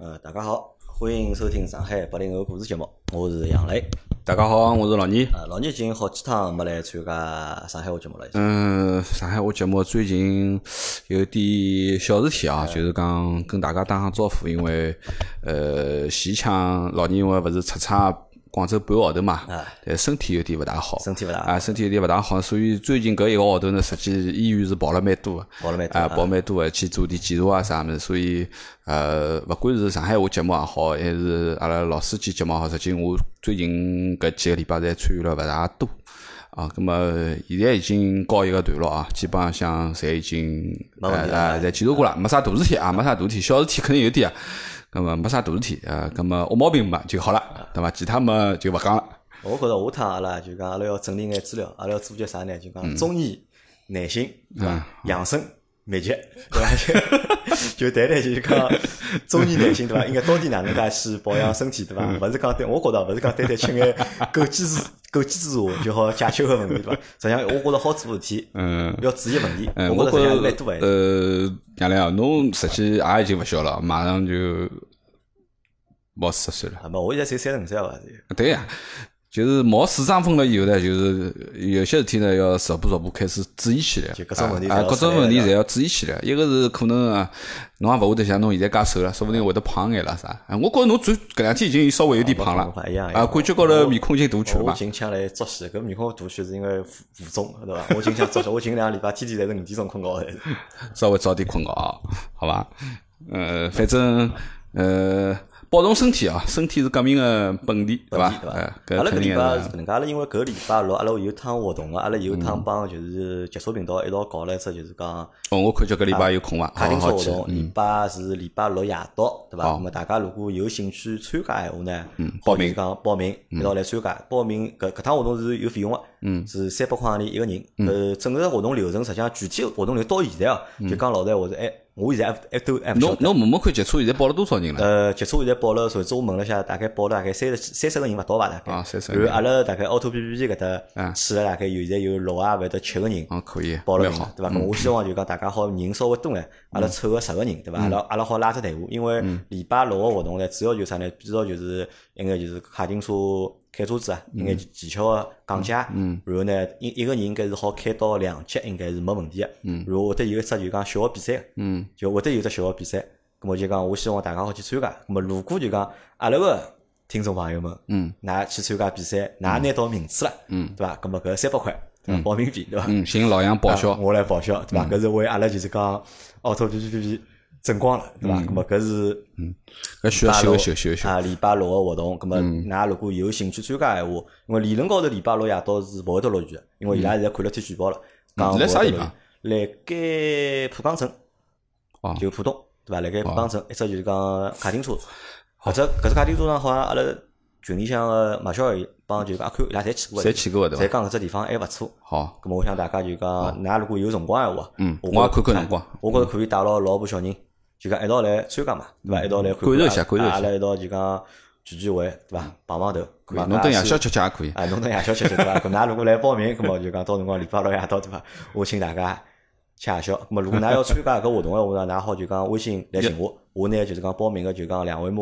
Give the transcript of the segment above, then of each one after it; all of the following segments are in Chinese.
呃，大家好，欢迎收听上海八零后故事节目，我是杨磊。大家好，我是老倪。呃，老倪已经好几趟没来参加上海话节目了。嗯，上海话节目最近有点小事体啊，就是讲跟大家打声招呼，因为呃，前腔老倪因为勿是出差。广州半个号头嘛，但身体有点勿大好，身体勿大啊，身体有点勿大好，所以最近搿一个号头呢，实际医院是跑了蛮多，跑了蛮多啊，跑蛮多个去做点检查啊啥物事，所以呃，勿管是上海话节目也好，还是阿拉老司机节目也好，实际我最近搿几个礼拜侪参与了勿大多。啊，葛么现在已经告一个段落啊，基本上像侪已经呃，侪检查过了，没啥大事体啊，没啥大事体，小事体肯定有点啊。咁么没啥大事体啊，咁么恶毛病嘛就好了，对伐？其他么就勿讲了。我觉着下趟阿拉就讲阿拉要整理眼资料，阿拉要做些啥呢？就讲中医、耐性，对伐？养生、秘籍，对伐？就谈谈就是讲中年、男性，对伐？应该到底哪能介去保养身体，对伐？勿是讲对，我觉着勿是讲单单吃眼枸杞子、枸杞子茶就好解决个问题，对伐？实际上，我觉着好做事体，嗯，要注意问题。我觉着蛮多诶。呃，杨亮，侬实际也已经勿小了，马上就。毛四十岁了，啊，不，我现在才三十五岁伐？对呀，就是毛四张分了以后呢，就是有些事体呢要逐步逐步开始注意起来，各种问题啊，各种问题侪要注意起来。一个是可能啊，侬也勿会得像侬现在介瘦了，说不定会得胖眼了啥？我觉着侬最搿两天已经稍微有点胖了，啊，感觉高头面孔已经大去了嘛。我近腔来作息，搿面孔大去是因为浮浮肿，对伐？我近腔作息，我近两个礼拜天天侪是五点钟困觉的，稍微早点困觉啊，好伐？呃，反正呃。保重身体啊！身体是革命的本钱，对伐？对阿拉搿礼拜是搿能介，阿拉因为搿礼拜六阿拉有趟活动个，阿拉有趟帮就是极速频道一道搞了一只，就是讲哦，我看叫搿礼拜有空伐？卡丁车活动，礼拜是礼拜六夜到，对伐？那么大家如果有兴趣参加闲话呢，报名讲报名一道来参加。报名搿搿趟活动是有费用个，是三百块洋钿一个人。呃，整个活动流程实际上具体活动流到现在哦，就讲老实闲话是哎。我现在还还都还。侬侬问问看，接触现在报了多少人了？呃，接触现在报了，上次我问了下，大概报了大概三十三十个人勿到吧，大概。啊，三十。然后阿拉大概奥拓 P P P 搿搭去了大概有现在有六啊，勿到七个人。啊，可以。报了名，对伐？我希望就讲大家好人稍微多眼，阿拉凑个十个人，对伐？阿拉阿拉好拉只队伍，因为礼拜六个活动呢，主要就是啥呢？主要就是应该就是卡丁车。开车子啊，应该技巧个讲解，然后呢，一一个人应该是好开到两级，应该是没问题个。然后会得有一只就讲小个比赛，嗯就会得有只小个比赛。咁么就讲，我希望大家好去参加。咁么如果就讲阿拉个听众朋友们，嗯㑚去参加比赛，㑚拿到名次了，嗯对伐？咁么搿三百块报名费，对伐？寻老杨报销，我来报销，对伐？搿是为阿拉就是讲奥拓 P P P P。争光了，对伐？咁么搿是嗯，搿需要修修修修啊！礼拜六个活动，咁么㑚如果有兴趣参加闲话，因为理论高头礼拜六夜到是勿会得落雨个，因为伊拉现在看了天气预报了，讲辣啥地方？辣盖浦江镇，就浦东，对伐？辣盖浦江镇，一只就是讲卡丁车，或者搿只卡丁车上好像阿拉群里向个马小雨帮就阿 Q 伊拉侪去过，侪去过，对伐？侪讲搿只地方还勿错。好，咁么我想大家就讲，㑚如果有辰光闲话，嗯，我也看看辰光，我觉着可以带牢老婆小人。就讲一道来参加嘛，对伐？一道来感受一下，感受一下。阿拉一道就讲聚聚会，对伐？碰碰头，侬等夜宵吃吃也可以。啊，侬等夜宵吃吃对伐？搿㑚如果来报名，搿么就讲到辰光礼拜六夜到对伐？我请大家吃夜宵。搿么如果㑚要参加搿活动个话呢，㑚好就讲微信来寻我，我呢就是讲报名个就讲两维码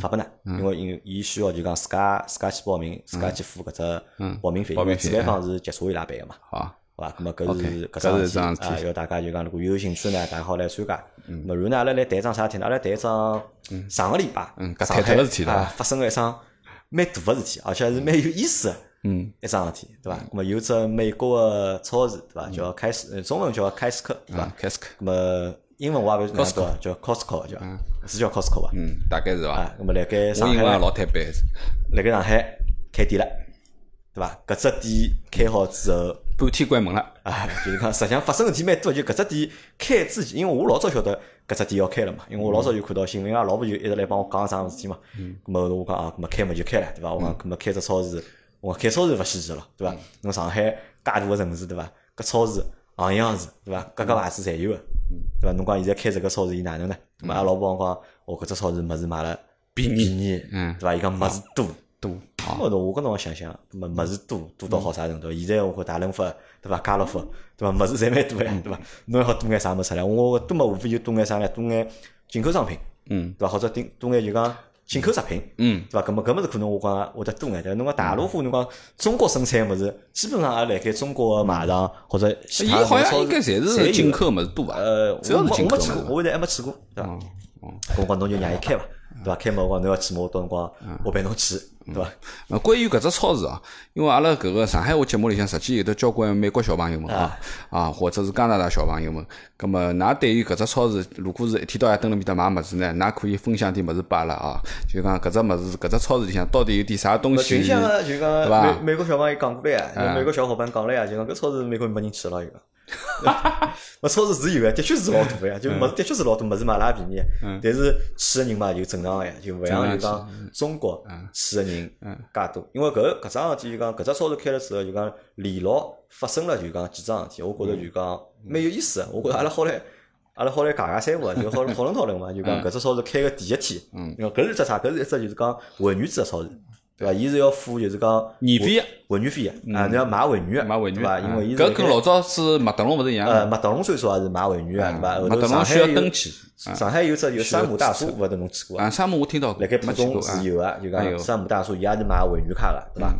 发拨㑚，因为因伊需要就讲自家自家去报名，自家去付搿只报名费，因为主办方是结束伊拉办个嘛。好。好伐？咁么搿是搿桩事体啊，要大家就讲如果有兴趣呢，大家好来参加。么然后呢，阿拉来谈一桩啥事体呢？阿拉谈一桩上个礼拜上海啊发生了一桩蛮大个事体，而且是蛮有意思个一桩事体，对伐？咁么有只美国个超市，对伐？叫开斯，中文叫开斯克，对伐？开斯克。咁么英文我也勿是哪个，叫 Costco，叫是叫 Costco 伐？嗯，大概是伐？咁么辣盖上海，老太白，辣盖上海开店了，对伐？搿只店开好之后。半天关门了，啊，就是讲，实际上发生事体蛮多，就搿只店开之前，因为我老早晓得搿只店要开了嘛，因为我老早就看到新闻，啊，老婆就一直来帮我讲啥事体嘛。嗯。咾么我讲啊，咾么开门就开了，对伐？我讲，咾么开只超市，我讲开超市勿稀奇了，对伐？侬上海介大个城市，对伐？搿超市行样子，对伐？各个牌子侪有个，对伐？侬讲现在开这个超市伊哪能呢？咁么阿拉老婆讲，我搿只超市物事买了便宜，嗯，对伐？伊讲物事多。多，我侬我搿辰光想想，么物事多多到好啥程度？现在我看大润发，对伐？家乐福，对伐？物事侪蛮多呀，对伐？侬还好多眼啥物事出来？我多么无非就多眼啥呢？多眼进口商品，嗯对伐？或者顶多眼就讲进口食品，嗯，对伐？搿么搿么是可能我讲会得多眼，但侬讲大陆货，侬讲中国生产物事，基本上也辣盖中国个卖场或者其伊他好像应该侪是进口物事多伐？呃，主要我没是进我没去过，我现在还没去过，对伐？哦哦，搿讲侬就让伊开伐，对伐？开门辰光侬要去嘛，我到辰光嗯我陪侬去，对伐？呃，关于搿只超市啊，因为阿拉搿个上海话节目里向，实际有得交关美国小朋友们啊，啊，或者是加拿大小朋友们，葛么，㑚对于搿只超市，如果是一天到夜蹲辣面搭买物事呢，㑚可以分享点物事拨阿拉啊，就讲搿只物事，搿只超市里向到底有点啥东西就？像个就对伐讲美美国小朋友讲过来啊，就美国小伙伴讲了呀，就讲搿超市美国没人去了，就讲。那超市是有个，的确是老大个呀，就物事的确是老多，物事嘛也便宜。但是去个人嘛就正常个呀，就勿像就讲中国去个人介多。因为搿搿桩事体就讲搿只超市开了之后，就讲连牢发生了就讲几桩事体，我觉着就讲蛮有意思个。我觉着阿拉好来。阿拉好来尬尬三胡啊，就好讨论讨论嘛，就讲搿只超市开个第一天，因为搿是只啥？搿是一只就是讲会员制个超市，对伐？伊是要付就是讲年费的会员费啊，啊，侬要买会员个，买会员对伐？因为伊是搿跟老早是麦当劳勿是一样呃，的？麦当劳最少也是买会员啊，对伐？后麦当劳头上海有需要登记。上海有只有山姆大叔，勿晓得侬去过伐？啊，山姆我听到过，辣盖浦东是有个，就讲山姆大叔伊也是买会员卡个，对伐？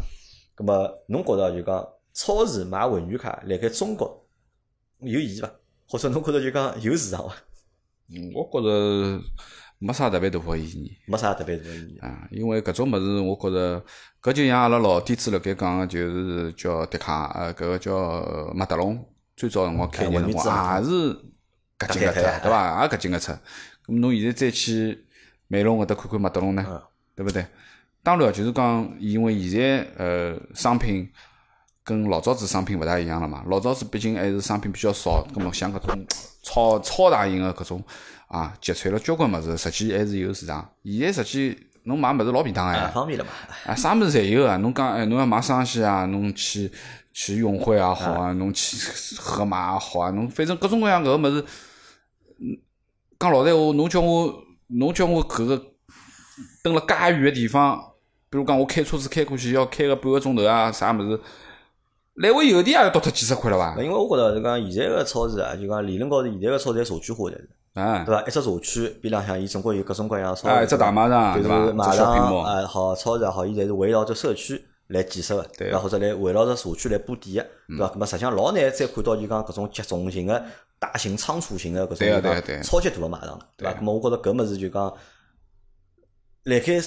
咁么侬觉着就讲超市买会员卡辣盖中国有意义伐？或者侬觉着就讲有市场伐？嗯我觉着没啥特别大个意义。没啥特别大个意义。啊，因为搿种物事，我觉着搿就像阿拉老底子辣盖讲个，就是叫迪卡，呃，搿个叫麦德龙，最早辰光开业辰光也是搿进个出，对伐？也搿进个出。咁侬现在再去美容搿搭看看麦德龙呢，对勿对？当然，就是讲，因为现在呃商品跟老早子商品勿大一样了嘛。老早子毕竟还是商品比较少，咁么像搿种超超大型个搿种啊，集萃了交关物事，实际还是有市场。现在实际侬买物事老便当啊，哎，方便了嘛？啊，啥物事侪有啊。侬讲哎，侬要买生鲜啊，侬去去永辉也好啊，侬去盒马也好啊，侬反正各种各样搿个物事，嗯，讲老实闲话，侬叫我侬叫我搿个蹲辣介远个地方，比如讲我开车子开过去要开个半个钟头啊，啥物事，来回邮钿也要倒脱几十块了伐？因为我觉着就讲现在个超市啊，就讲理论高头现在个超市侪社区化的，啊对伐？一只社区边浪向伊总归有各种各样的超市，啊，一只大卖场就对伐？是卖场幕，啊好，超市也好，伊侪是围绕着社区来建设个，对伐？或者来围绕着社区来布点个，对伐？那么实际上老难再看到就讲搿种集中型个、大型仓储型个搿种就对啊对啊对啊讲超级大个卖场，对伐？那么我觉着搿物事就讲，辣盖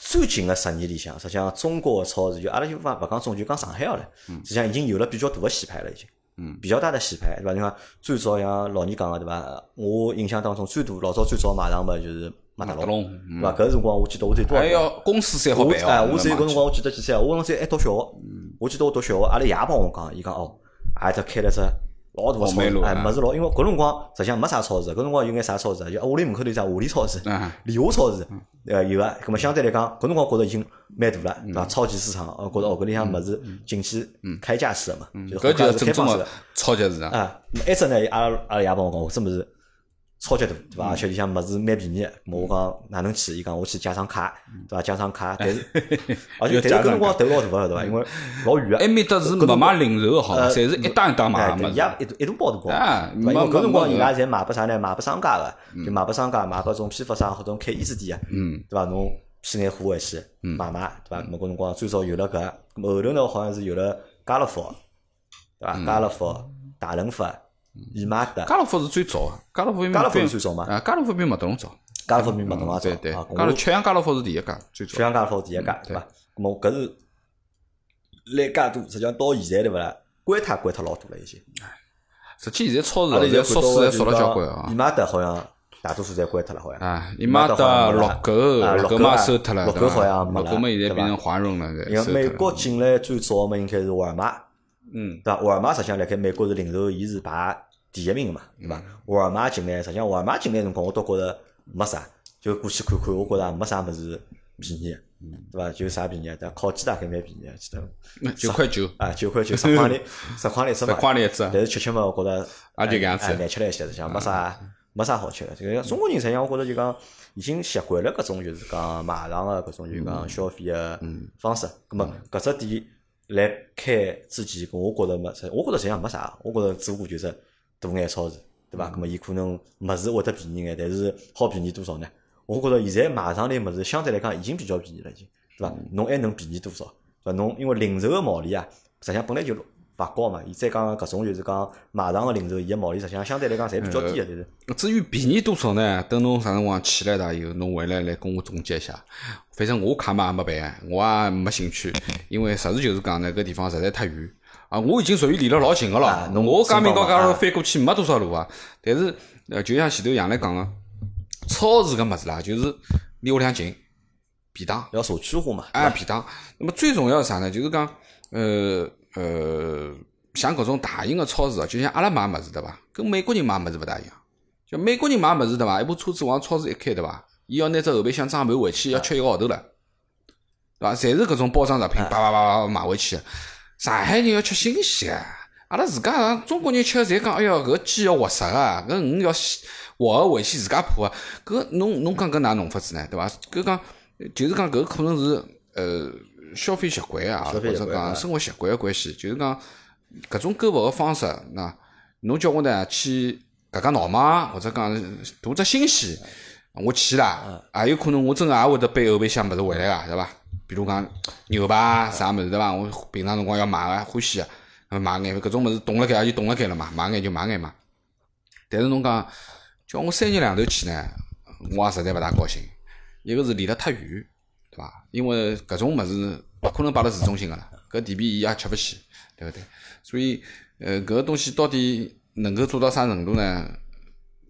最近个十年里向，实际上中国个超市就阿拉就勿勿讲中，就讲上海好了，实际上已经有了比较大个洗牌了，已经。嗯，比较大的洗牌，对伐？你看最早像老倪讲个，对伐？我印象当中最大老早最早买上嘛就是麦当劳，麦德龙对伐？搿辰光我记得我最多少辰光还要公司才好我办哦。哎，我只有搿辰光我记得几岁啊？我辰光还读小学，我记得我读小学，阿拉爷帮我讲，伊讲哦，阿搭开了只老大个超市，哎，红梅路啊物事老，因为搿辰光实际上没啥超市，搿辰光有眼啥超市啊？就屋里门口头有只华联超市啊、利华超市，呃，有啊。葛么相对来讲，搿辰光觉着已经蛮大了，对伐？超级市场，呃，觉着哦，搿里向物事进去开架式个嘛，就是搿就是正宗个。超级市场。啊，一只呢，阿拉阿拉爷帮我讲，搿只物事超级大，对伐？而且里向物事蛮便宜个。我讲哪能去？伊讲我去加张卡，对伐？加张卡，但是而且但是搿辰光头老大个，对伐？因为老远个。埃面搭是勿卖零售个好侪是一档一档卖哎，个物事。对伊也一大一大包大包，啊？因为没搿辰光没伊拉侪卖拨啥呢？卖拨商家个，就卖拨商家，卖拨种批发商或者开衣饰店个，嗯，对伐？侬批眼货回去买卖，对伐？咾么搿辰光最早有了搿，后头呢好像是有了家乐福，对伐？家乐福、大润发、易买得。家乐福是最早个，家乐福比家乐福比是最早嘛啊，家乐福比麦当劳早。家乐福比麦当劳早对对，啊，家乐吃香家乐福是第一家，最早。全家家乐福第一家，对伐？咁么搿是来介多，实际上到现在对勿啦？关脱关脱老多了已经。实际现在超市阿拉现在缩水还缩了交关啊伊。玛德好像大多数侪关脱了，好像。啊，伊玛德德、好像没了乐狗、啊乐狗嘛收脱了，乐狗对伐好像没了乐狗嘛现在变成华润了，对因为。美国进来最早嘛，应该是沃尔玛，嗯，对伐？沃尔玛实际上辣盖美国是零售，伊是排第一名个嘛，对伐？沃尔玛进来，实际上沃尔玛进来辰光，我倒觉着没啥，就过去看看，我觉着也没啥物事便宜，对伐？就啥便宜？但烤鸡大概蛮便宜，记得。九块九，啊，九块九，十块钿，十块钿一只十嘛。块钿一只。但是吃吃嘛，我觉着也就搿样子哎难吃了一些，实际上没啥没啥好吃的。这个中国人实际上，我觉着就讲已经习惯了搿种就是讲卖场个搿种就讲消费个方式。葛么搿只店来开之前，我觉着没，我觉着实际上没啥，我觉着只不过就是大眼超市，对伐？那么伊可能物事会得便宜眼，但是好便宜多少呢？我觉着现在买上来物事相对来讲已经比较便宜了，已经，对伐？侬还能便宜多少？对伐？侬因为零售个毛利啊，实际上本来就勿高嘛。伊再讲搿种就是讲卖场个零售，伊个毛利实际上相对来讲侪比较低个，就是。至于便宜多少呢？等侬啥辰光去了大以后，侬回来来跟我总结一下。反正我卡嘛也没办，我也没兴趣，因为实事求是讲呢，搿地方实在太远啊！我已经属于离了老近个了，我讲明高假如翻过去没多少路啊。但是呃，就像前头杨来讲个，超市搿物事啦，就是离屋里向近，便当要社区化嘛，哎，便当。那么最重要是啥呢？就是讲呃呃，像搿种大型个超市哦，就像阿拉买物事对伐？跟美国人买物事勿大一样。就美国人买物事对伐？一部车子往超市一开对伐？伊要拿只后备箱装满回去，要吃一个号头了，对伐？侪是搿种包装食品，叭叭叭叭买回去。上海人要吃新鲜个，阿拉自家中国人吃个侪讲，哎哟，搿鸡要活杀个，搿鱼要活个回去自家破个。搿侬侬讲搿哪弄法子呢？对伐？搿讲就是讲搿可能是呃消费习惯啊，或者讲生活习惯个关系。就是讲搿种购物个方式，那侬叫我呢去搿家闹嘛，或者讲图只新鲜。我去啦，也有可能我真个也会得背后备箱物事回来个，对伐？比如讲牛排啥物事，对伐？我平常辰光要买个欢喜个，买眼搿种物事冻辣盖也就冻辣盖了嘛，买眼就买眼嘛。但是侬讲叫我三日两头去呢，我也实在勿大高兴。一个是离得太远，对伐？因为搿种物事勿可能摆辣市中心个啦，搿地皮伊也吃勿起，对勿对？所以，呃，搿个东西到底能够做到啥程度呢？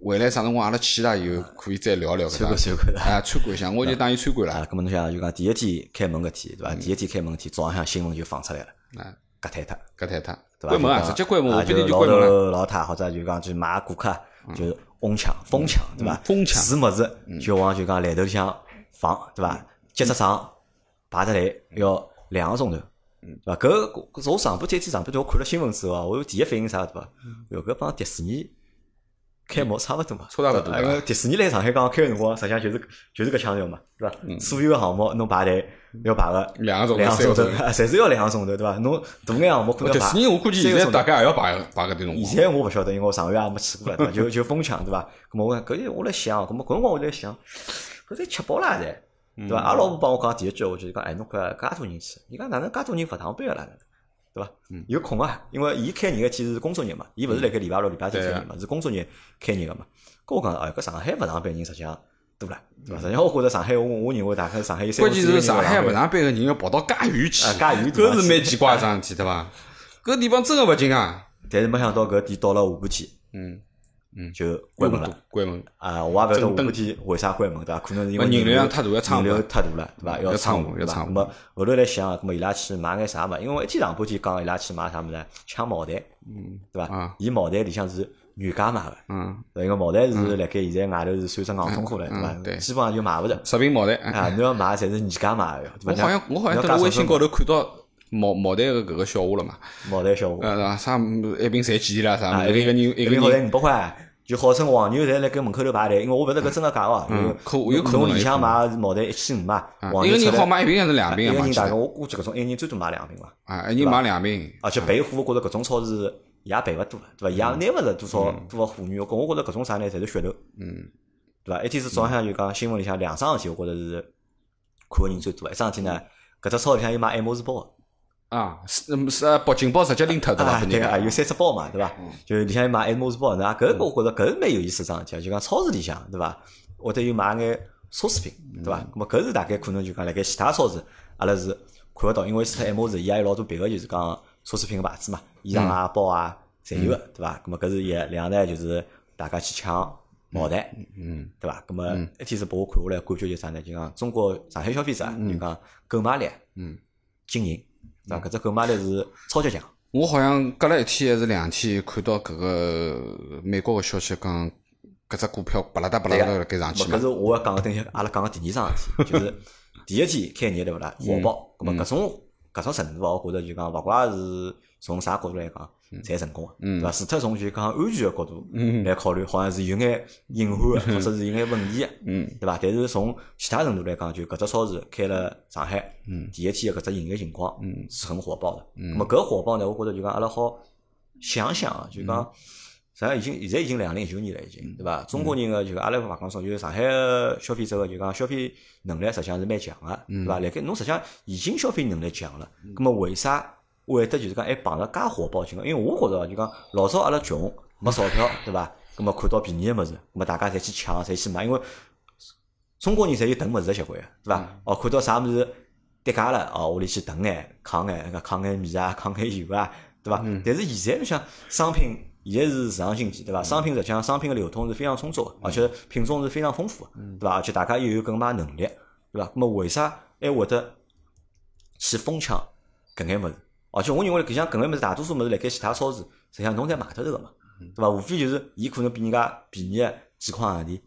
回来啥辰光阿拉去了以后，可以再聊聊。参观参观啊，参观一下，我就当伊参观了。啊，咁么侬想就讲第一天开门搿天，对伐？第一天开门天，早浪向新闻就放出来了。啊，隔坍脱，隔坍脱，对伐？关门啊，直接关门，就定就关门了。老太或者就讲去买顾客，就哄抢、疯抢，对伐？疯抢，是物事就往就讲来头里向放，对伐？结只账排着队要两个钟头，对伐？搿搿我上半天天上半天我看了新闻之后，我第一反应啥对伐？哟，搿帮迪士尼。开幕差勿多嘛，差勿多。因为迪士尼来上海刚刚开个辰光，实际上就是就是搿腔调嘛，对伐？所有个项目侬排队要排个两个钟两个钟头，侪是要两个钟头，对伐？侬大眼项目可能迪士尼我估计现在大概也要排排搿点辰光。现在我勿晓得，因为我上个月也没去过了，对伐？就就疯抢，对伐？咾么我搿我来想，咾么搿辰光我在想，搿侪吃饱了噻，对伐？阿拉老婆帮我讲第一句，我就是讲，哎，侬看介多人去，伊讲哪能介多人勿上班个啦？对伐？有空啊，因为伊开业个天是工作日嘛，伊勿是辣盖礼拜六、礼拜天开业嘛，是工作日开业个嘛。跟我讲，哎，搿上海勿上班人实际上多了，对伐？实际上我觉着上海，我我认为大概上海有三。关键是上海勿上班个人要跑到介远去，介远，搿是蛮奇怪桩事体，对伐？搿地方真个勿近啊！但是没想到搿店到了下半天，嗯嗯，就关门了，关门啊！我也勿晓得下半天为啥关门，对伐？可能是因为人流量太大，要人流太大了，对伐？要仓务，要仓务。咾么后头来想，那么伊拉去买眼啥嘛？因为一天上半天讲伊拉去买啥物事？抢茅台，嗯，对伐？伊茅台里向是。原价买个，嗯，因为茅台是辣盖现在外头是算只硬通货了，对伐？对，基本上就买勿着。十瓶茅台，啊，侬要买侪是原价买个。我好像我好像在微信高头看到茅茅台个搿个笑话了嘛。茅台笑话，呃，是伐？啥一瓶赚几钿啦？啥？一个人一个人好五百块，就号称黄牛侪辣盖门口头排队，因为我勿晓得搿真个假个。嗯，可有可能。侬里向买茅台一千五嘛？一个人好买一瓶还是两瓶啊？一个人大概我估计搿种一个人最多买两瓶伐？啊，一人买两瓶。而且备货，我觉着搿种超市。也备勿多，对伐？也拿勿着多少多少货源。我我觉着搿种啥呢，侪是噱头，嗯，对伐？一天是早向就讲新闻里向两桩事体，我觉着是看个人最多。一桩事体呢，搿只超市里向有卖爱马仕包啊，是是保金包直接拎脱对伐？对啊，有三只包嘛，对伐？就里向有卖爱马仕包，那搿个我觉着搿蛮有意思桩事体，就讲超市里向，对伐？或者有买眼奢侈品，对伐？咾么搿是大概可能就讲辣盖其他超市，阿拉是看勿到，因为除脱爱马仕，伊也有老多别个就是讲。奢侈品个牌子嘛，衣裳啊、包啊，侪有个，对伐？咾么搿是一两呢，就是大家去抢茅台，嗯，对伐？咾么一天是拨我看下来，感觉就啥呢？就讲中国上海消费者就讲购买力，嗯，惊人，对伐？搿只购买力是超级强。我好像隔了一天还是两天，看到搿个美国个消息讲，搿只股票巴拉达巴拉达辣盖上去嘛。搿是我要讲个，等下阿拉讲个第二桩事体，就是 第一天开业对勿啦？火爆，搿么搿种。搿种程度啊，我觉着就讲，勿怪是从啥角度来讲，才成功个，对伐？除脱从就讲安全个角度来考虑，好像是有眼隐患个，或者是有眼问题嗯，对伐？但是从其他程度来讲，就搿只超市开了上海，第一天个搿只营业情况是很火爆的。那么搿火爆呢，我觉着就讲阿拉好想想，就讲实际上已经现在已经两零一九年了，已经对伐？中国人个就阿拉勿讲说，就是上海个消费者个就讲消费能力实际上是蛮强个，对伐？辣盖侬实际上已经消费能力强了，葛么为啥会得就是讲还碰着介火爆情况？因为我觉着就讲老早阿拉穷没钞票，对伐？葛末看到便宜个物事，葛末大家侪去抢，侪去买，因为中国人侪有囤物事个习惯个，对伐？哦，看到啥物事跌价了，哦，屋里去囤眼，扛眼，扛眼米啊，扛眼油啊，对伐？但是现在侬想商品。现在是市场经济，对伐？商品实际上商品个流通是非常充足个，而且品种是非常丰富个，对伐？而且大家又有购买能力，对伐？那么为啥还会得去疯抢搿眼物事？而且我认为搿像搿眼物事，大多数物事辣盖其他超市，实际上侬侪买得着个嘛，对伐？无非就是伊可能比人家便宜几块洋钿。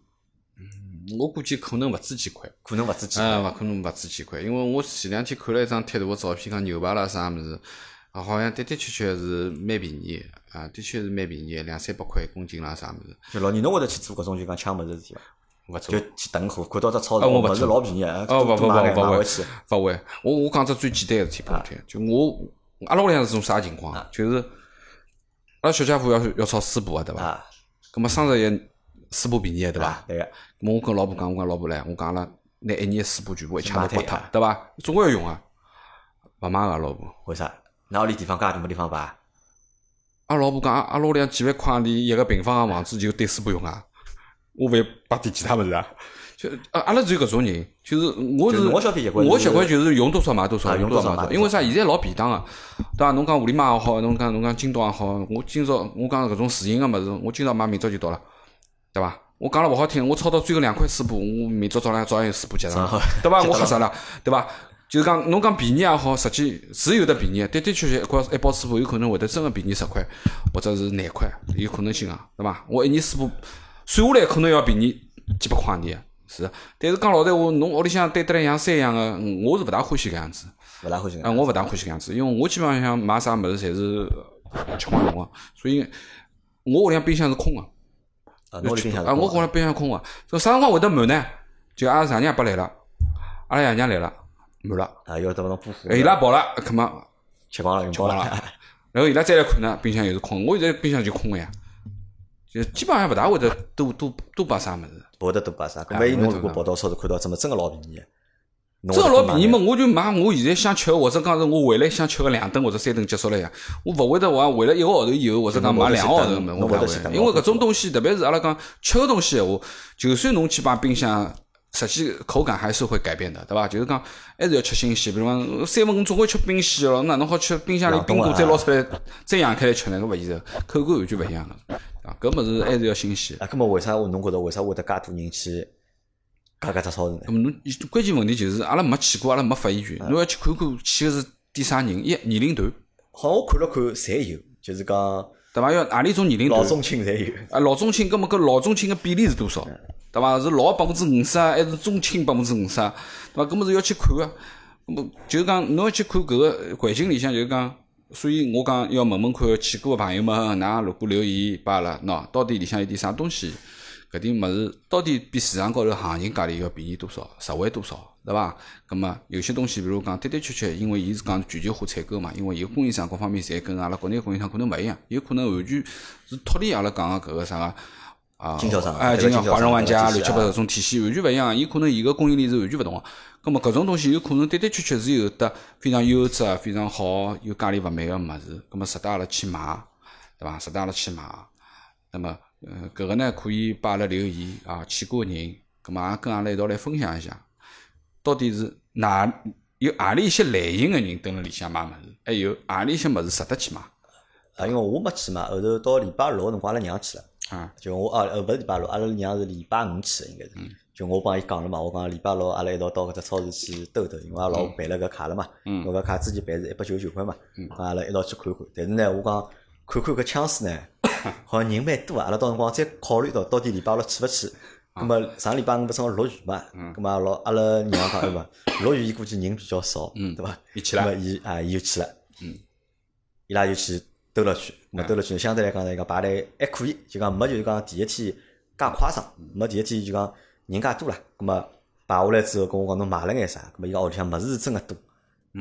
嗯，我估计可能勿止几块，可能勿止几块，啊，勿可能勿止几块，因为我前两天看了一张贴图个照片，讲牛排啦啥物事。啊，好像的的确确是蛮便宜，啊，的确是蛮便宜，两三百块一公斤啦，啥物事。就老年侬会得去做搿种就讲抢物事事体伐？勿做。就去囤货，看到只超市物事老便宜，哦，勿勿勿勿会，勿会。我我讲只最简单个事体拨侬听，就我阿拉屋里向是种啥情况？就是阿拉小家伙要要炒水补啊对伐？咁么双十一水补便宜个对伐？对个。咁我跟老婆讲，我讲老婆唻，我讲阿拉拿一年水补全部一枪头刮脱，对伐？总归要用啊，勿买个老婆。为啥？哪里地方介大没地方摆？阿老婆讲，阿拉屋里向几万块钿一个平方个房子就对水不用啊！我勿要摆点其他物事啊！就阿阿拉只有搿种人，就是我是我消费习惯，我习惯就是用多少买多少，用多少买多少。因为啥？现在老便当个，对伐？侬讲互联网也好，侬讲侬讲京东也好，我今朝我讲搿种自营个物事，我今朝买，明朝就到了，对伐？我讲了勿好听，我炒到最后两块水补，我明朝早浪照样有水补结账，对伐？我吓啥了，对伐？就是讲，侬讲便宜也好，实际是有的便宜，的的确确一块一包水补有可能会得真个便宜十块，或者是廿块，有可能性啊，对伐？我一年水补算下来可能要便宜几百块钿，是。但是讲老实话，侬屋里向堆得来像山一样个，我是勿大欢喜搿样子。勿大欢喜。啊，我勿大欢喜搿样子，因为我基本上像买啥物事侪是吃光用个，所以我屋里向冰箱是空个。啊，我冰箱啊，我屋里冰箱空个，这啥辰光会得满呢？就阿拉丈娘也不来了，阿拉爷娘来了。满了啊！要等侬补货。伊拉跑了，搿么吃光了，用光了。然后伊拉再来看呢，冰箱又是空。我现在冰箱就空个呀，就基本上勿大会得多多多摆啥物事。勿会得多摆啥？万一侬如果跑到超市看到，怎么真个老便宜？真个老便宜嘛，我就买我现在想吃，或者讲是我回来想吃个两顿或者三顿结束了呀。我勿会得话回来一个号头以后，或者讲买两个号头么？我勿会。因为搿种东西，特别是阿拉讲吃个东西闲话，就算侬去摆冰箱。实际口感还是会改变的，对伐？就是讲还是要吃新鲜。比如讲三分钟总归吃冰鲜咯，哪能好吃冰箱里冰过再捞出来再扬开来吃呢？搿勿现实，口感完全勿一样个。啊，搿物事还是要新鲜。啊，搿么为啥我侬觉着为啥会得介多人去搿搿只超市呢？搿么侬关键问题就是阿拉没去过，阿拉没发言权。侬要去看看去个是点啥人？一年龄段。好，我看了看，侪有，就是讲对伐？要何里种年龄段？老中青侪有。啊，老中青，搿么搿老中青个比例是多少？对伐？是老百分之五十啊，还是中青百分之五十？对伐？搿么是要去看个。么就是讲侬要去看搿个环境里向，就是讲，所以我讲要问问看去过个朋友们，㑚如果留言拨阿拉，喏，到底里向有点啥东西？搿点物事到底比市场高头行情价钿要便宜多少？实惠多少？对伐？搿么有些东西，比如讲的的确确，因为伊是讲全球化采购嘛，因为伊个供应商各方面侪跟阿拉国内供应商可能勿一样，有可能完全是脱离阿拉讲个搿个啥个。啊，经销商，哎，经销华润万家、乱七八糟种体系完全勿一样，伊可能伊个供应链是完全勿同个。葛末搿种东西有可能的的确确是有得非常优质、非常好、有价钿勿美个物事，葛末值得阿拉去买，对伐？值得阿拉去买。那么，呃，搿个呢可以拨阿拉留言啊，去过个人，葛末也跟阿拉一道来分享一下，到底是哪有何里一些类型个人蹲辣里向买物事，还有何里一些物事值得去买。啊，因为我没去嘛，后头到礼拜六个辰光，阿拉娘去了。啊，就我啊，呃，勿是礼拜六，阿拉娘是礼拜五去的，应该是。就我帮伊讲了嘛，我讲礼拜六阿拉一道到搿只超市去兜兜，因为阿拉老婆办了搿卡了嘛。嗯。搿卡之前办是一百九十九块嘛。嗯。阿拉一道去看看，但是呢，我讲看看搿枪势呢，好像人蛮多啊。阿拉到辰光再考虑到到底礼拜六去勿去。咁么上礼拜五勿正好落雨嘛？嗯。咁么老阿拉娘讲对伐？落雨伊估计人比较少，嗯，对伐？伊去了。伊啊，伊就去了。嗯。伊拉就去。兜了去，没兜了去，相对来讲呢，讲排队还可以，就讲没就是讲第一天介夸张，没第一天就讲人介多了。咁么排下来之后，跟我讲侬买了眼啥？咁么伊讲屋里向物事是真个多，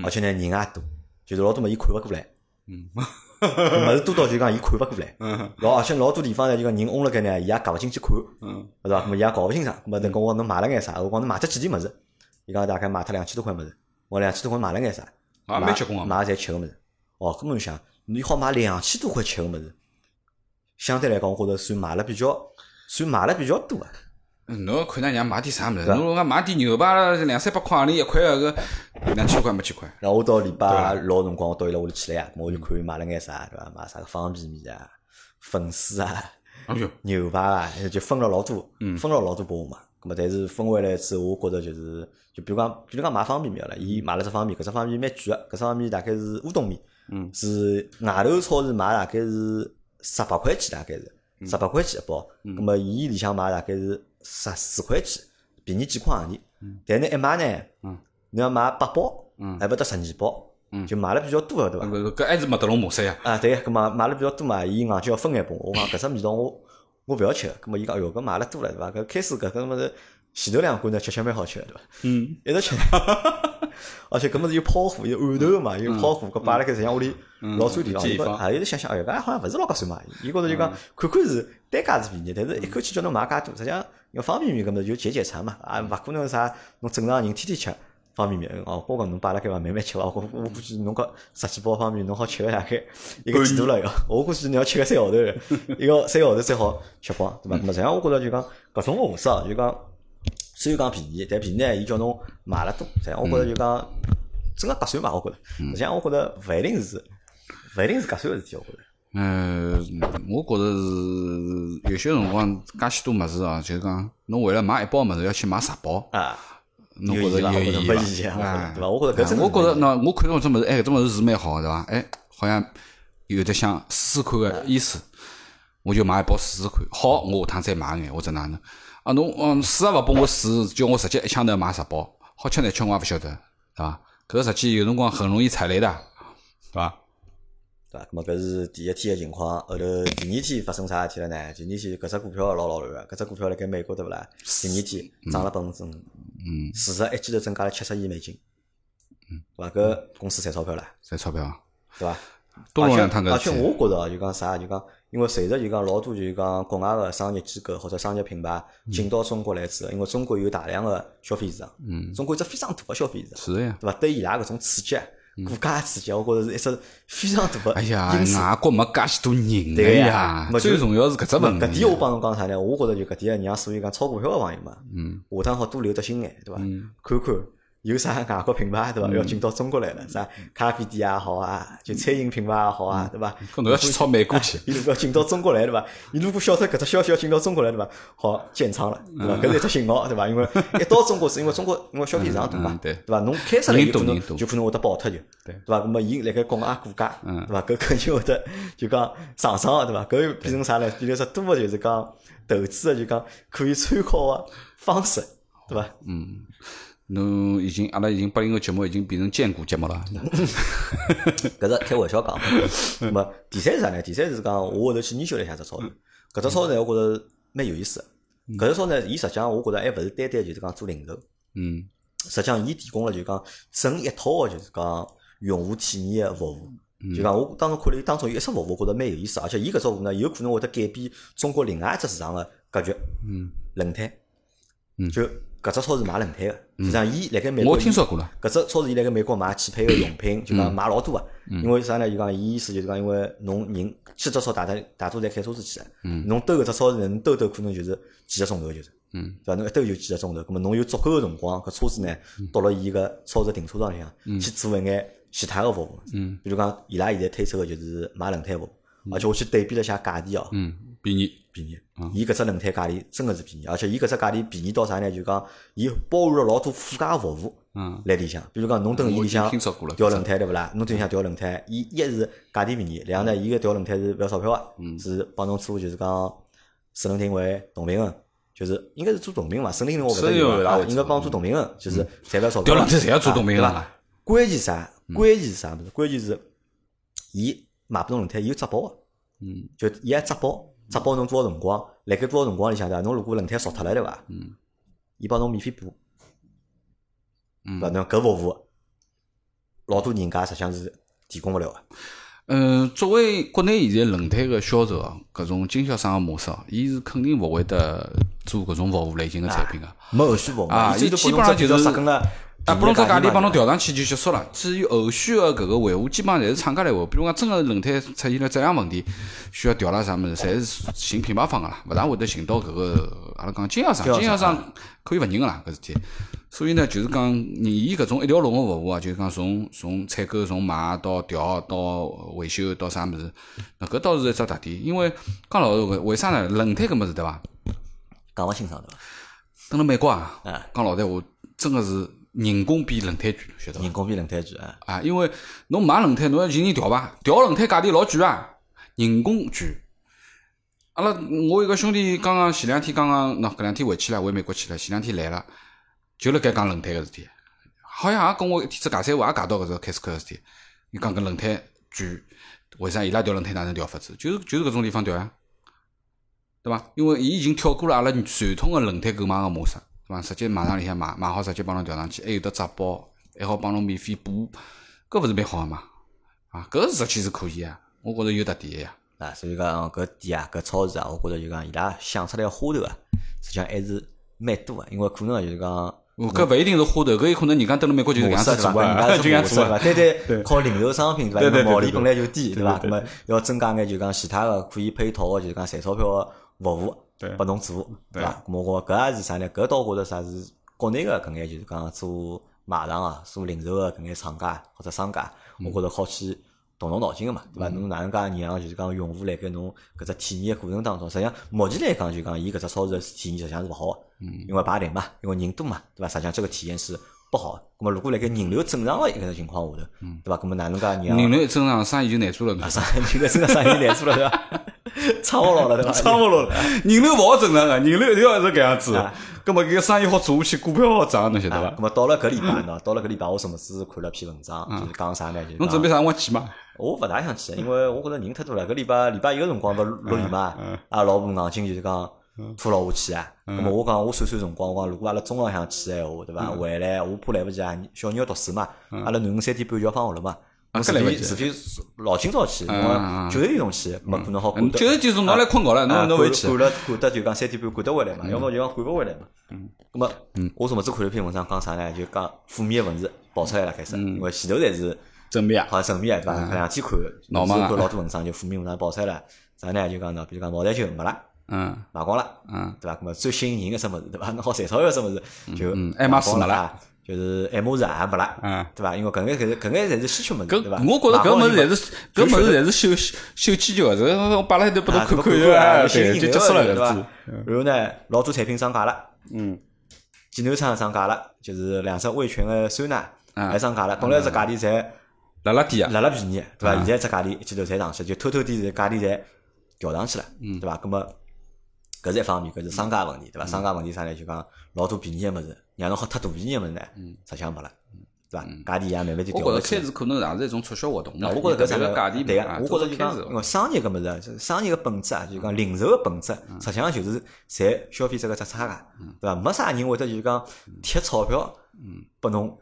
而且呢人也多，就是老多么伊看勿过来。嗯，物事多到就讲伊看勿过来，嗯老而且老多地方呢，就讲人嗡辣盖呢，伊也夹勿进去看，嗯是伐？咾么伊也搞勿清爽，咾么等讲我侬买了眼啥？我讲侬买只几件物事？伊讲大概买脱两千多块物事，我两千多块买了眼啥？啊，蛮结棍啊。买侪吃个物事。哦，搿么侬想，你好买两千多块吃个物事，相对来讲，我觉着算买了比较，算买了比较多啊。嗯侬看㑚娘买点啥物事？侬讲买点牛排两三百块，钿一块个搿两千多块没几块。然后我到礼拜六辰光，我到伊拉屋里去了呀，我就看伊买了眼啥，对伐？买啥个方便面啊、粉丝啊、牛排啊，就分了老多，嗯分了老多拨我嘛。咁么，但是分回来之后，我觉着就是，就比如讲，比如讲买方便面好了，伊买了只方便面，搿只方便面蛮贵个，搿只方便面大概是乌冬面，嗯是外头超市买大概是十八块钱，大概是嗯十八块钱一包。咁么，伊里向买大概是十四块钱，便宜几块洋钿。但是呢，一买呢，嗯侬要买八包，嗯还勿得十二包，嗯就买了比较多个，对伐？搿搿还是麦德龙模式呀。啊，对，葛末买了比较多嘛，伊硬劲要分眼拨我。我讲 搿只味道我我勿要吃个，葛末伊讲，哎哟，搿买了多了，对伐？搿开始搿搿么是前头两罐呢，吃吃蛮好吃个，对伐？嗯，一直吃，而且搿么是有泡芙，有馒头个嘛，有泡芙，搿摆辣盖实际上屋里老占地方。伊嗯借一方讲啊，一直想想，哎哟，搿好像勿是老合算嘛。伊觉着就讲看看是单价是便宜，但是一口气叫侬买介多，实际上因为方便面搿么就解解馋嘛，啊，勿可能啥侬正常人天天吃。方便面，哦，我讲侬摆辣盖伐，慢慢吃伐。我我我估计侬搿十几包方便面，侬好吃个大概一个季度了要。我估计侬要吃个三号头的，一个三个号头才好吃光，对伐？那么实际上我觉着就讲搿种模式啊，就讲虽然讲便宜，但便宜呢，伊叫侬买了多，实际上我觉着就讲真个合算伐，我觉着。实际上我觉着勿一定是勿一定是合算个事体，我觉着。呃，我觉着是有些辰光介许多物事哦，就是讲侬为了买一包物事要去买十包，啊，侬觉着有有意意义伐对伐我觉着搿真的我觉着是没意义喏，我看到搿种物事，哎，搿种物事是蛮好个，对伐？哎，好像有得想试试看个意思，我就买一包试试看。好，我下趟再买眼或者哪能啊？侬嗯试也勿拨我试，叫我直接一枪头买十包，好吃难吃我也勿晓得，对伐？搿实际有辰光很容易踩雷的，对伐？对伐？咁么搿是第一天个情况，后头第二天发生啥事体了呢？第二天搿只股票老老乱个，搿只股票辣盖美国对勿啦？第二天涨了百分之五，嗯，市值一记头增加了七十亿美金，对伐？搿公司赚钞票了，赚钞票，对伐？而且而且。我觉着啊，就讲啥，就讲，因为随着就讲老多就讲国外个商业机构或者商业品牌进到中国来之后，因为中国有大量个消费市场，嗯，中国有只非常大个消费市场，是的呀。对伐？对伊拉搿种刺激，股价刺激，我觉着是一只非常大个哎呀。外国没介许多人对个呀呀，最重要是搿只问题。搿点我帮侬讲啥呢？我觉着就搿点让所有讲炒股票个朋友嘛，嗯，下趟好多留只心眼，对伐？嗯看看有啥外国品牌对伐？要进到中国来了，啥咖啡店也好啊，就餐饮品牌也好啊，对伐？搿侬要去炒美国去。伊如果要进到中国来，对伐？伊如果晓得搿只消息要进到中国来，对伐？好建仓了，对伐？搿是一只信号，对伐？因为一到中国是因为中国因为消费市场大嘛嗯，对对伐？侬开出来人有可能就可能会得爆脱就，对对伐？那么伊辣盖国外股价，嗯对伐？搿肯定会得就讲上涨，对伐？搿又变成啥呢？变成只多个就是讲投资个就讲可以参考个方式，对伐？嗯，侬已经阿拉已经八零后节目已经变成荐股节目了。搿是开玩笑讲。那么第三是啥呢？第三是讲我后头去研究了一下只超市，搿只超市呢，我觉着蛮有意思的。搿只超市呢，伊实际上我觉着还勿是单单就是讲做零售，嗯实际上伊提供了就讲整一套个就是讲用户体验个服务。就讲我当中看了伊当中有一只服务，我觉着蛮有意思，而且伊搿只服务呢，有可能会得改变中国另外一只市场个格局。嗯，轮胎，嗯就搿只超市卖轮胎个，实际上伊辣盖美国，我听说过了。搿只超市伊辣盖美国买汽配个用品，就讲卖老多个。因为啥呢？就讲伊意思就是讲，因为侬人汽车超大大大多侪开车子去个，侬兜搿只超市呢，侬兜兜可能就是几个钟头就是。嗯，对伐？侬一兜就几个钟头，葛末侬有足够个辰光，搿车子呢，到了伊个超市停车场里向去做一眼其他个服务。嗯，比如讲，伊拉现在推出个就是卖轮胎服务，而且我去对比了一下价钿哦，嗯，便宜。便宜。伊搿只轮胎价钿真个是便宜，而且伊搿只价钿便宜到啥呢？就讲伊包含了老多附加服务嗯，辣里向。比如讲，侬等伊里向调轮胎对勿啦？侬等里向调轮胎，伊一是价钿便宜，两呢伊个调轮胎是勿要钞票个，嗯是帮侬做就是讲四轮定位、同平衡，就是应该是做同频嘛，四轮定位我勿是有得应该帮做同平衡，就是侪勿要钞票。调轮胎侪要做同频个啊对伐？关键啥？关键是啥物事？关键是伊买拨侬轮胎，伊有质保个。嗯就伊还质保，质保侬多少辰光，辣盖多少辰光里向对伐？侬如果轮胎烧脱了对伐？嗯伊帮侬免费补，嗯对伐？侬搿服务老多人家实际上是提供勿了个。嗯，作为国内现在轮胎个销售啊，搿种经销商个模式哦，伊是肯定勿会得做搿种服务类型个产品个。没后续服务啊伊伊基本上就是杀根了。啊，拨侬只价钿帮侬调上。去就结束了。至于后续个搿个维护，基本上侪是厂家来维护。比如讲，真个轮胎出现了质量问题，需要调啦啥物事，侪是寻品牌方个啦，勿大会得寻到搿个阿拉讲经销商。经销商可以勿认个啦，搿事体。所以呢，就是讲，伊搿种一条龙个服务啊，就是讲从从采购、从买到调到维修到啥物事，那搿倒是一只特点。因为讲老实话，为啥呢？轮胎搿物事对伐？讲勿清爽对伐？等辣美国啊哎，讲老实话，真个是人工比轮胎贵，晓得伐？人工比轮胎贵啊，啊，因为侬买轮胎，侬要寻人调伐？调轮胎价钿老贵啊，人工贵。阿拉我一个兄弟刚刚前两天刚刚喏，搿两天回去了，回美国去了，前两天来了，就辣盖讲轮胎个事体，好像也跟我一天子尬三胡，也尬到搿只开斯克个事体。伊讲搿轮胎贵，为啥伊拉调轮胎哪能调法子？就是就是搿种地方调呀，对伐？因为伊已经跳过了阿拉传统个轮胎购买个模式，对伐？直接马上里向买买好，直接帮侬调上去，还有得质保，还好帮侬免费补，搿勿是蛮好个嘛？啊，搿实际是可以啊，我觉着有特点个呀。啊，所以讲搿店啊，搿超市啊，我觉着就讲伊拉想出来个花头啊，实际上还是蛮多个，因为可能就是讲哦搿勿一定是花头，搿有可能人家蹲辣美国就是搿样？子做啊，就搿样做啊。模式对伐？单单 靠零售商品对伐？毛利对对本来就低对伐？对对那么要增加眼就讲其他个可以配套个就是讲赚钞票个服务对拨侬做对伐？咁么我搿也是啥呢？搿倒觉着啥是国内个搿眼就是讲做卖场啊、做零售个搿眼厂家或者商家，我觉着好去。动动脑筋个嘛，对伐？侬哪能介让就是讲用户辣盖侬搿只体验个过程当中，实际上目前来讲就讲伊搿只超市个体验实际上是勿好个，因为排队嘛，因为人多嘛，对伐？实际上这个体验是不好的。咁么如果辣盖人流正常的一个情况下头，对伐？咁么哪能介让人流一正常，生意就难做了。上这个真个生意难做了，对伐？撑勿牢了，对伐？撑勿牢了，人流勿好正常个，人流一定要是搿样子啊。葛末搿个生意好做下去，股票好涨，侬晓得啊，伐葛末到了搿礼拜喏，到了搿礼拜，我什么子看了篇文章，就是讲啥呢？就是侬准备啥辰光去嘛？我勿大想去，因为我觉着人太多了。搿礼拜礼拜一个辰光勿落雨嘛，阿拉老婆硬劲就是讲拖牢我去啊。咁么我讲我算算辰光，我讲如果阿拉中浪向去个闲话，对伐？回来我怕来勿及啊，小人要读书嘛，阿拉囡恩三点半就要放学了嘛。搿来勿及非除非老清早去，嗯我九点钟去，没可能好赶。九十点钟侬来困觉了，啊侬侬回去赶。了赶得就讲三点半赶得回来嘛，要么就讲赶勿回来嘛。嗯，那么，我什么子看了篇文章讲啥呢？就讲负面个文字爆出来了开始，因为前头侪是正面啊，好像正面个对伐？搿两天看，闹忙啊看老多文章就负面文章爆出来了。啥呢？就讲喏，比如讲茅台酒没了，嗯卖光了，嗯，对伐？那么最吸引人个什么事，对伐？侬好赚钞票个什么事，就嗯爱马仕没了就是爱马仕也没了，嗯对伐？因为搿眼搿搿眼侪是稀缺物事，搿对伐？我觉着搿物事侪是是搿物事侪是秀秀气球个，这个我摆辣海头拨侬看看对，就结束了对伐。？然后呢，老多产品涨价了，嗯，济南厂涨价了，就是两只味全个酸奶啊还涨价了，本来只价钿侪辣辣低啊，辣辣便宜，对伐？啊现在只价钿一记头侪上去，就偷偷地价钿侪调上去了，对伐？葛么搿是一方面，搿是商家问题，对伐？商家问题啥呢？就讲老多便宜个物事，让侬好太大便宜个物事呢，实际上没了，对伐？价钿也慢慢地我觉着调下去了。开始可能也是一种促销活动我觉着搿啥个价钿对个啊，我觉着就讲，商业搿物事商业个本质啊，就是讲零售个本质，实际上就是赚消费者个只差价，对伐？没啥人会得就是讲贴钞票，嗯拨侬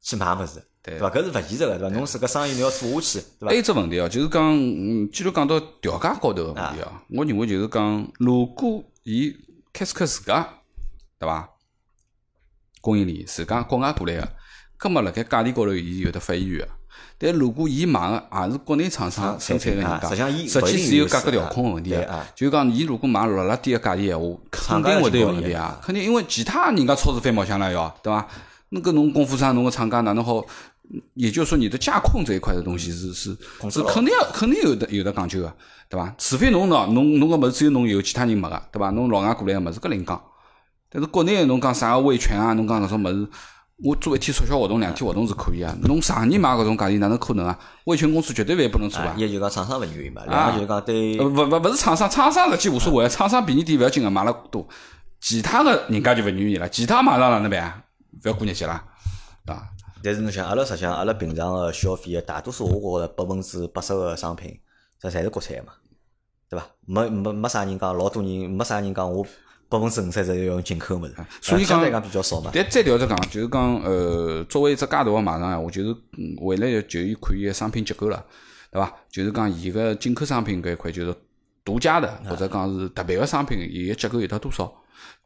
去买物事，对对伐？搿是勿现实个，对伐？侬自家生意侬要做下去，对伐？还有一只问题哦，就是讲，嗯，既然讲到调价高头个问题哦，我认为就是讲，如果伊开始克自家，对伐？供应链自家国外过来个，葛末辣盖价钿高头伊有得发言权个。但如果伊买个也是国内厂商生产个人家，啊实际是有价格调控个问题对啊就是讲，伊如果买落辣低个价钿闲话，肯定会得有问题啊！肯定因为其他人家超市翻毛箱了要，对伐？那个侬供货商、侬个厂家哪能好？也就是说，你的价控这一块的东西是是是肯定要肯定有的有的讲究个，对伐？除非侬喏，侬侬个物事只有侬有，其他人没个，对伐？侬老外过来个物事搿另讲。但是国内侬讲啥个维权啊，侬讲搿种物事，我做一天促销活动、两天活动是可以啊。侬常年买搿种价钿哪能可能啊？维权公司绝对勿会拨侬做啊！啊一就讲厂商勿愿意嘛，两个就是讲对呃，勿勿勿是厂商，厂商实际无所谓，厂商便宜点勿要紧个，买了多。其他个人家就勿愿意了，其他马上哪能办啊？勿要过日节啦，对伐？但是侬想，阿拉实际上阿拉平常个消费个大多数，我觉着百分之八十个商品，这侪是国产个嘛，对伐？没没没啥人讲，老多人没啥人讲我百分之五十侪要用进口物事，所以讲相对讲比较少嘛。但再调着讲，就是讲，呃，作为一只介大个马场闲话，就是嗯未来就看伊个商品结构了。对伐？就是讲伊个进口商品搿一块就是独家的，或者讲是特别个商品，伊个结构有得多少？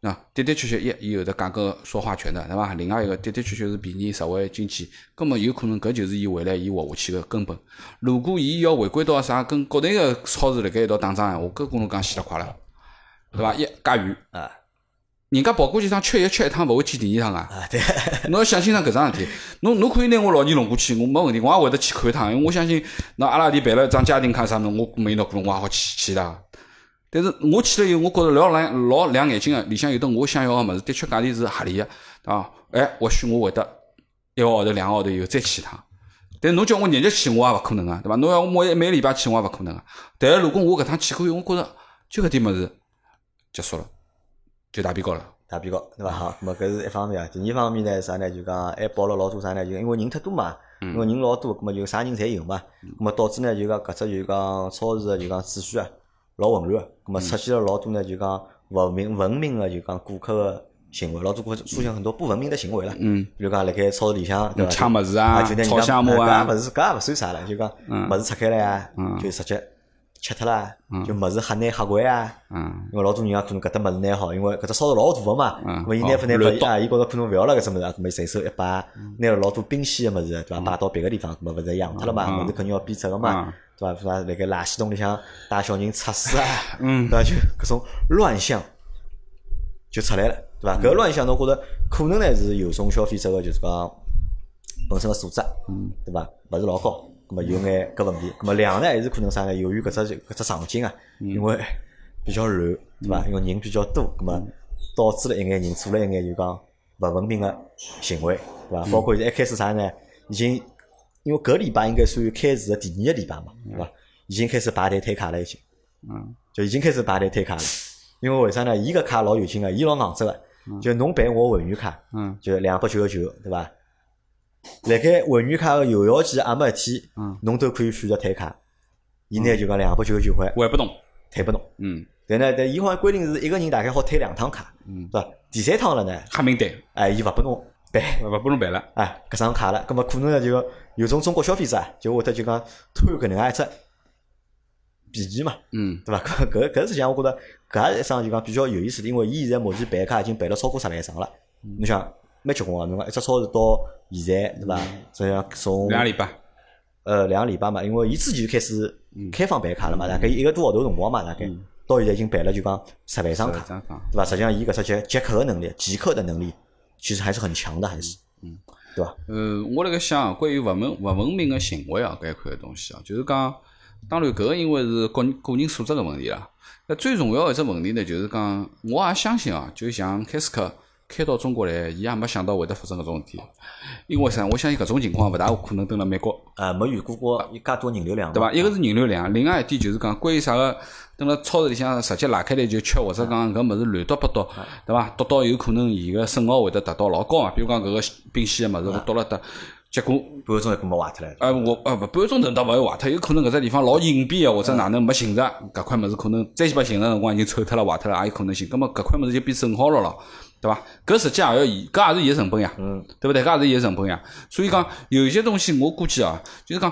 那的的确确一，伊有得价格说话权的，对伐？另外一个的的确确是便宜、实惠、经济，根么有可能搿就是伊未来伊活下去个根本。如果伊要回归到啥跟国内个超市辣盖一道打仗闲话，搿跟侬讲死得快了，对伐？一加远啊。人家跑过去一趟吃一吃一趟，勿会去第二趟啊！啊，对，侬要想清爽搿桩事体。侬侬可以拿我老年弄过去，我没问题，我也会得去看一趟。因为我相信，那阿拉弟办了一张家庭卡啥物事，我没到可能我也好去去的。但是我去了以后，我觉着老亮老亮眼睛个，里向有的我想要个物事，的确价钿是合理个，啊，哎，或许我会得一个号头、两个号头以后再去一趟。但侬叫我日日去，我也勿可能个，对伐？侬要我每每礼拜去，我也勿可能个。但是如果我搿趟去过以后，我觉着就搿点物事结束了。就打比高了，打比高，对伐？好，咁么搿是一方面啊。第二方面呢，啥呢？就讲还报了老多啥呢？就因为人太多嘛，因为人老多，咁么就啥人侪有嘛。咁么导致呢，就讲搿只就讲超市个就讲秩序啊，老混乱。咁么出现了老多呢，就讲勿明文明个就讲顾客个行为，老多顾客出现很多不文明的行为了。嗯。比如讲辣盖超市里向，对伐？抢物事啊，炒项目啊，搿也勿是，搿也勿算啥了。就讲物事拆开来啊，就直接。吃脱啦，就物事吓拿吓掼啊！因为老多人啊，可能搿搭物事拿好，因为搿只超市老大个嘛，咾，伊拿勿拿勿啊，伊觉着可能勿要了搿只物事，咾，随手一摆，拿了老多冰鲜个物事，对伐？摆到别个地方，咾，勿是养脱了嘛？物事肯定要变质个嘛，对伐？是伐？辣盖垃圾桶里向带小人测试啊，对伐？就搿种乱象就出来了，对伐？搿乱象侬觉着可能呢是有种消费者个就是讲本身个素质，对伐？勿是老高。咁么有眼搿问题，咁么两呢还是可能啥呢？由于搿只搿只场景啊，因为比较乱，对伐？因为人比较多，咁么导致了一眼人做了一眼就讲勿文明个行为，对伐？包括一开始啥呢？已经因为搿礼拜应该属于开市个第二个礼拜嘛，对伐？已经开始排队退卡了，已经，嗯，就已经开始排队退卡了。因为为啥呢？伊个卡老有劲个，伊老硬质个，就侬办我会员卡，嗯，就两百九十九，对伐？辣盖会员卡个有效期还没一天，侬都可以选择退卡。伊呢就讲两百九十九块，还不动，退不动。嗯，但呢，但伊好像规定是一个人大概好退两趟卡，嗯，对伐？第三趟了呢，黑名单，哎，伊勿拨侬 办，勿拨侬办了，哎，搿张卡了，葛末可能呢就有种中国消费者就会得就讲贪搿能介一只便宜嘛，嗯，对伐？搿搿搿实际上我觉得搿也是一桩就讲比较有意思的，因为伊现在目前办卡已经办了超过十来张了，侬想？蛮结棍个！侬讲一只超市到现在，对伐？这样从两个礼拜，呃，两个礼拜嘛，因为伊之前就开始开放办卡了嘛，大概一个多号头辰光嘛，大概到现在已经办了，就讲十万张卡，对伐？实际上，伊搿只接接客的能力、集客的能力，其实还是很强的，还是，嗯，对伐？呃，我辣盖想，关于勿文勿文明个行为啊，搿一块个东西啊，就是讲，当然搿个因为是个个人素质个问题啦。那最重要一只问题呢，就是讲，我也相信啊，就像开斯克。开到中国来，伊也没想到会得发生搿种事体，因为啥？我相信搿种情况勿大可能蹲辣美国。呃，没遇过过介多人流量，对伐？一个是人流量，另外一点就是讲关于啥个，蹲辣超市里向直接拉开来就吃，或者讲搿物事乱倒八倒，对伐？倒到有可能伊个损耗会得达到老高啊。比如讲搿个冰鲜个物事，我倒了得，结果半个钟头搿么坏脱了。呃，我呃勿半个钟头倒勿会坏脱，有可能搿只地方老隐蔽个，或者哪能没寻着搿块物事，可能再去把寻着辰光已经臭脱了、坏脱了，也有可能性。葛末搿块物事就变损耗了咯。对伐？搿实际也要伊，搿也是伊个成本呀，嗯，对勿对？搿也是伊个成本呀。所以讲，有些东西我估计啊，就是讲，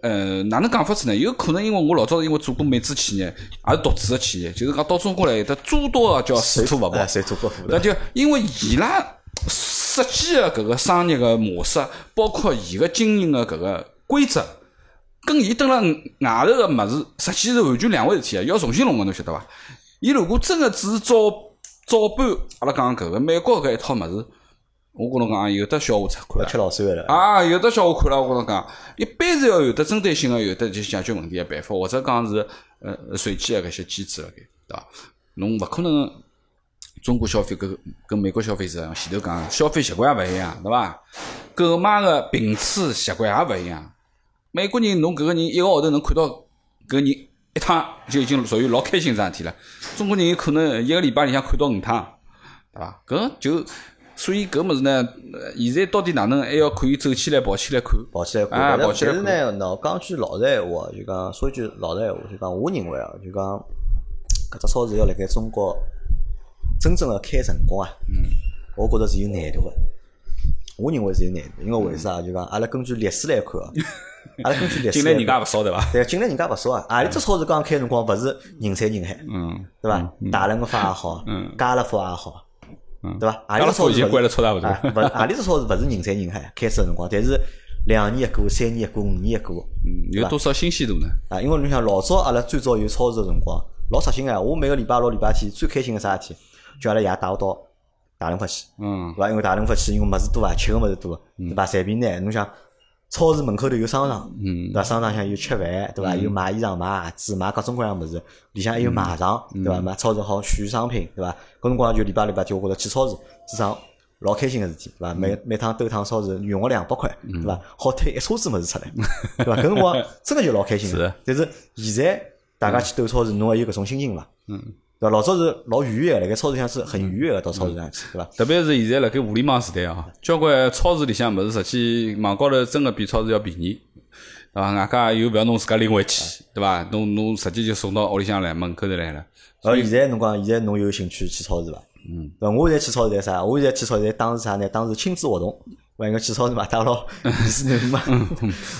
呃，哪能讲法子呢？有可能因为我老早因为做过美资企业，也是独资个企业，就是讲到中国来有得诸多叫水土勿服，水土不服。那就因为伊拉设计个搿个商业个模式，包括伊个经营个搿个规则，跟伊蹲辣外头个物事，实际是完全两回事体啊！要重新弄个，侬晓得伐？伊如果真个只是照早班，阿拉讲搿个美国搿一套物事，我跟侬讲有的笑话出看了，吃老酸了啊！有的笑话看了，我跟侬讲，一般是要有的针对性个，有的就解决问题个办法，或者讲是呃随机个搿些机制辣盖，对伐？侬勿可能中国消费跟跟美国消费者前头讲消费习惯也勿一样，对伐？购买个频次习惯也勿一样。美国人侬搿个人一个号头能看到搿人。一趟就已经属于老开心桩事体了。中国人有可能一个礼拜里向看到五趟，对伐？搿就所以搿物事呢，现在到底哪能还要可以走起来跑起来看？跑起来看。但是呢，喏，讲句老实闲话，就讲说句老实闲话，就讲我认为啊，就讲搿只超市要辣盖中国真正的开成功啊，嗯，我觉着是有难度个。我认为是有难度，因为为啥？就讲阿拉根据历史来看啊。阿拉根据历史进来人家勿少对伐？对，进来人家勿少啊。何里只超市刚开辰光勿是人山人海，嗯，对伐？大润发也好，家乐福也好，对伐？何里只超市关了差勿多。勿，何里只超市勿是人山人海开始个辰光，但是两年一个，三年一个，五年一个，嗯，有多少新鲜度呢？啊，因为侬想老早阿拉最早有超市个辰光，老扎心个。我每个礼拜六、礼拜天最开心个啥事体，叫阿拉爷带我到大润发去，嗯，对伐？因为大润发去，因为物事多啊，吃个物事多，对伐？随便拿，侬想。超市门口头有商场，对伐？商场向有吃饭，对伐？有买衣裳、买鞋子、买各种各样物事。里向还有卖场，对伐？买超市好选商品，对伐？搿辰光就礼拜礼拜天，我觉着去超市至少老开心个事体，对伐？每每趟兜趟超市，用个两百块，对伐？好推一车子物事出来，对伐？搿辰光真个就老开心个。但是现在大家去兜超市，侬还有搿种心情伐？嗯。对伐？老早是老愉悦个，辣盖超市里向是很愉悦个，到超市上去，对伐？特别是现在辣盖互联网时代啊，交关超市里向物事，实际网高头真个比超市要便宜，对伐？外加又勿要侬自家拎回去，对伐？侬侬直接就送到屋里向来，门口头来了。而现在侬讲，现在侬有兴趣去超市伐？嗯。对伐？我现在去超市在啥？我现在去超市在当时啥呢？当时亲子活动。我应该去超市买，带牢意思能嘛。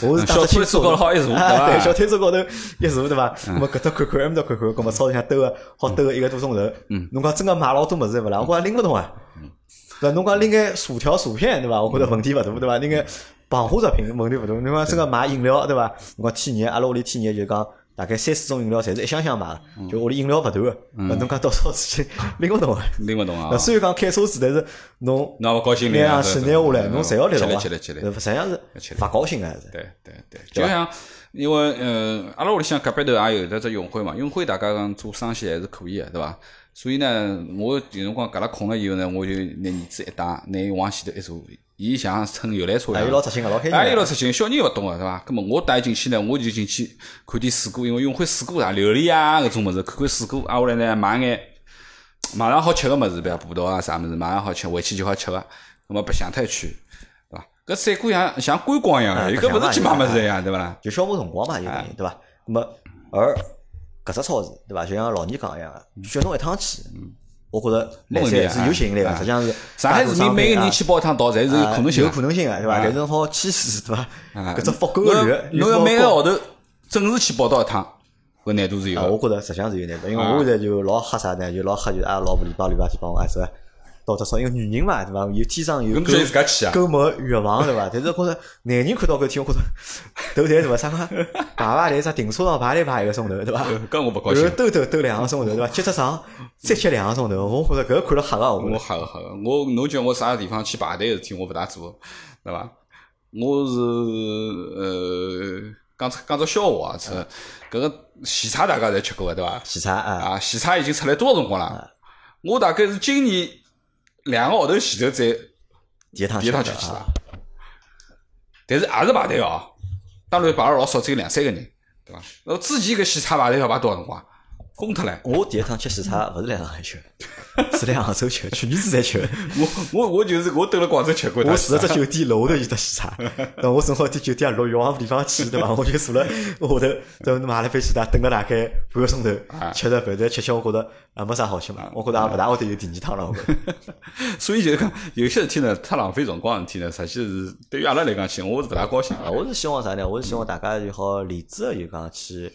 我是小推车高头好一坐，对小推车高头一坐，对伐？那么搿搭看看，埃面搭看看，搿么超市里向兜个好兜个一个多钟头。嗯。侬讲真个买老多物事勿啦？我讲拎勿动啊。嗯。对，侬讲拎眼薯条、薯片，对伐？我觉着问题勿大，对伐？拎眼膨化食品问题勿大。侬讲真个买饮料，对伐？侬讲天热，阿拉屋里天热就讲。大概三四种饮料，侪是一箱箱买，就屋里饮料勿断个。侬讲到超市去 拎勿动啊？拎勿动啊！虽然讲开车子，但是侬拿勿高兴，拿上去拿下来，侬侪要拎牢啊！起来起来实际上是勿高兴个。对对对，就像因为嗯，阿拉屋里向隔壁头也有得只永辉嘛，永辉大家讲做生鲜还是可以个，对伐？所以呢，我有辰光隔了空了以后呢，我就拿儿子一带，拿伊往前头一坐。伊像乘游览车一样，老扎心个，老开心。还有老扎心，小人勿懂个，对伐？那么我带进去呢，我就进去看点水果，因为永辉水果啊，榴莲啊，搿种物事，看看水果，挨下来呢买眼马上好吃个物事，比如葡萄啊啥物事，马上好吃，回去就好吃个。那么白相太去，对伐？搿水果像像观光一样个，搿勿是去买物事一样，对勿啦？就消磨辰光嘛，就等于对伐？葛末而搿只超市，对伐？就像老年讲一样个，叫侬一趟去。我觉着来三是有吸引力个，实际上是上海市民每个人去报一趟到，侪是有可能性，有可能性个，对伐？但是好去试试，对伐？搿只复购个率，侬要每个号头准时去报到一趟，搿难度是有。我觉着实际上是有难度，因为我现在就老吓啥呢？就老吓，就阿拉老婆礼拜礼拜天帮我挨着。到只少，因为女人嘛，对伐？有天生有购购物欲望，对伐？但是觉着男人看到搿天，我觉着头抬对伐？啥个排排队啥停车场排队排一个钟头，对伐？搿我勿高兴。兜兜兜两个钟头，对伐？接只上再接两个钟头，我觉着搿看了吓个，我吓个吓个。我侬叫我啥地方去排队个事体，我勿大做，对伐？我是呃讲出讲只笑话啊，是搿个喜茶大家侪吃过个，对伐？喜茶啊，啊喜茶已经出来多少辰光了？我大概是今年。两个号头前头再第一趟第一趟去去了，但是也是排队哦，当然排了老少，只有两三个人，对伐？那之前个喜茶排队要排多少辰光？疯脱了！我第一趟吃喜茶勿是来上海吃，是来杭州吃，去年子才吃。我我我就是我蹲辣广州吃过。我住只酒店楼下头有只喜茶，那我正好在酒店落欲望地方去，对伐？我就坐了下头，等买了杯喜茶，等了大概半个钟头，吃着饭再吃吃，我觉着也没啥好吃嘛。我觉着也勿大会得有第二趟了。所以就是讲，有些事体呢，太浪费辰光事体呢，实际是对于阿拉来讲起，我是勿大高兴。我是希望啥呢？我是希望大家就好理智个就讲去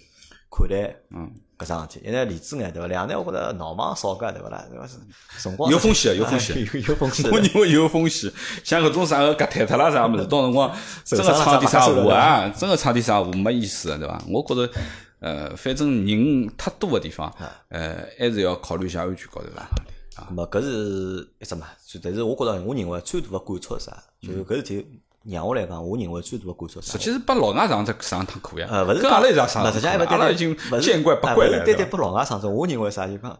看待，嗯。搿桩事体，一呢理智眼对伐？两呢我觉着闹忙少个对伐啦？对伐？是辰光有风险，有风险，有风险。我认为有风险，像搿种啥个割脱脱啦啥物事，到辰光真个闯点啥祸啊？真个闯点啥祸没意思个对伐？我觉着，呃，反正人太多个地方，呃，还是要考虑一下安全高头啦。啊，咹？搿是一只嘛？但是我觉着，我认为最大个感触是啥？就是搿事体。让我来讲，我认为最大的感触，实际是把老外上只上趟课呀。呃，勿是跟阿拉一样上，实际上阿拉已经见怪不怪了。对对拨老外上只，我认为啥就讲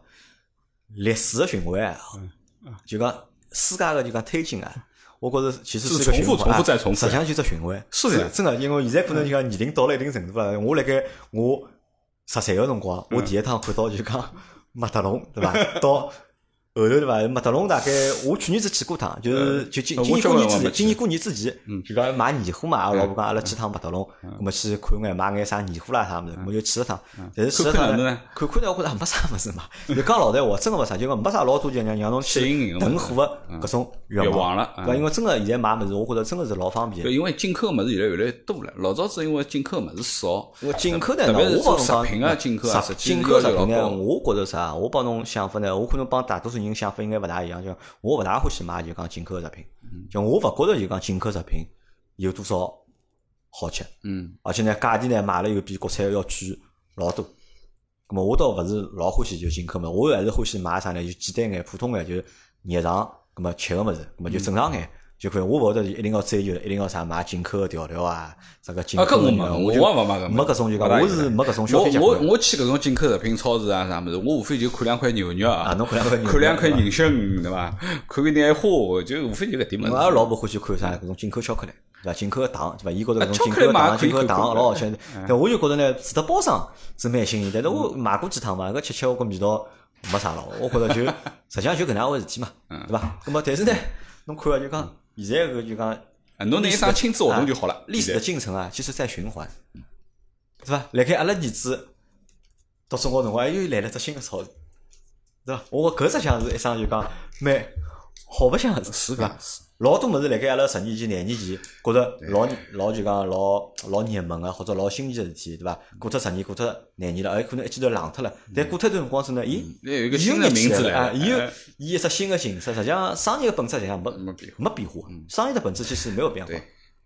历史的循环，就讲世界个就讲推进啊。我觉着其实是重复、重复再重复，实际上就只循环。是的，真的，因为现在可能就讲年龄到了一定程度了。我辣盖我十岁个辰光，我第一趟看到就讲麦德龙，对伐？到后头对伐？麦德龙大概我去年子去过趟，就是就今今年过年之前，今年过年之前，就讲买年货嘛。阿拉老婆讲阿拉去趟麦德龙，咁么去看眼买眼啥年货啦啥物事，我就去了趟。但是去了趟呢，看看呢，我觉着没啥物事嘛。就讲老实话，真个没啥，就讲没啥老多就让让侬去囤货个搿种愿望了。对因为真个现在买物事，我觉着真个是老方便。因为进口物事越来越来多了，老早子因为进口物事少，进口呢，我帮侬讲食品啊，进口啊，进口食品呢，我觉着啥？我帮侬想法呢，我可能帮大多数人想法应该勿大。一样，就我勿大欢喜买就讲进口食品，就我勿觉着就讲进口食品有多少好吃，嗯，而且呢价钿呢买了又比国产要贵老多，咁么我倒勿是老欢喜就进口嘛，我还是欢喜买啥呢？就简单眼、普通眼，就日常咁么吃个物事，咁么就正常眼。就可以，我勿会得一定要追求，一定要啥买进口个调料啊，啥个进口个，我就没个没搿种就讲，我是没搿种消费习惯。我我去搿种进口食品超市啊啥物事，我无非就看两块牛肉啊，侬看两块牛，看两块人参对伐？看个眼花，就无非就搿点物事。我老婆欢喜看啥搿种进口巧克力，对伐？进口个糖，对伐？伊觉着搿种进口糖、进口糖老好吃。但我就觉着呢，除脱包装是蛮新颖，但是我买过几趟嘛，搿吃吃我觉味道没啥了。我觉着就 实际上就搿能回事体嘛，对伐？咾么但是呢，侬看就讲。现在个就讲，侬那一张亲子活动就好了。历史的进程啊，其实在循环，是吧？辣盖阿拉儿子读中学辰光，又来了只新的潮流，是吧？我搿只像是一桩就讲蛮好白相个事，是吧？老多物事辣盖阿拉十年前、廿年前，觉着老老就讲老老热门个，或者老新奇个事体，对伐？过脱十年，过脱廿年了，哎，可能一记头冷脱了。但过脱段辰光之后呢，咦，有一个新的名字了啊，伊有伊一只新的形式。实际上，商业的本质实际上没没变没变化，商业的本质其实没有变化。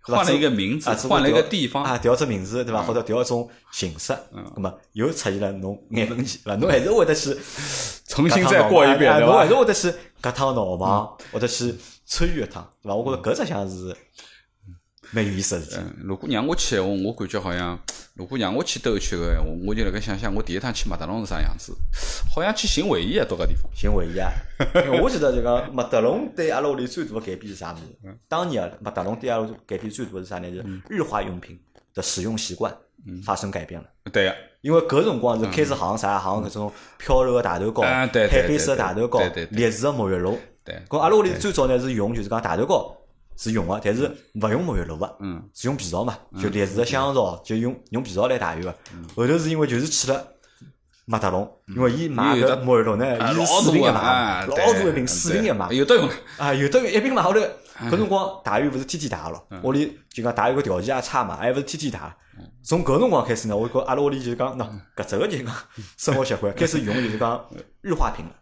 换了一个名字，换了一个地方。啊，调只名字，对伐？或者调一种形式，那么又出现了侬眼问题，对伐？侬还是会得去 重新再过一遍，侬还是会得去搿趟闹忙，或者去。参与一趟，对伐？我觉着搿只像是蛮有意思个事体。如果让我去，我我感觉好像，如果让我去兜一圈个，闲话我就辣盖想想，我第一趟去麦德龙是啥样子？好像去寻回忆啊，到搿地方。寻回忆啊！我记得就讲麦德龙对阿拉屋里最大个改变是啥物事？当年啊，麦德龙对阿拉改变最大个是啥呢？就是日化用品的使用习惯发生改变了。对个，因为搿辰光是开始行啥行搿种飘柔个大头膏、海飞丝个大头膏、劣质个沐浴露。对，搿阿拉屋里最早呢是用就是讲大头膏是用个，但是勿用沐浴露个，嗯，是用皮皂嘛，就劣质个香皂，就用用皮皂来汏浴个。后头是因为就是去了麦德龙，因为伊买搿沐浴露呢，伊是四瓶一买，老大一瓶四瓶一买，有得用啊，有得用一瓶买后头，搿辰光汏浴勿是天天汏咯，屋里就讲汏浴个条件也差嘛，还勿是天天汏。从搿辰光开始呢，我觉阿拉屋里就是讲，喏，搿只个就是讲生活习惯 开始用就是讲日化品了。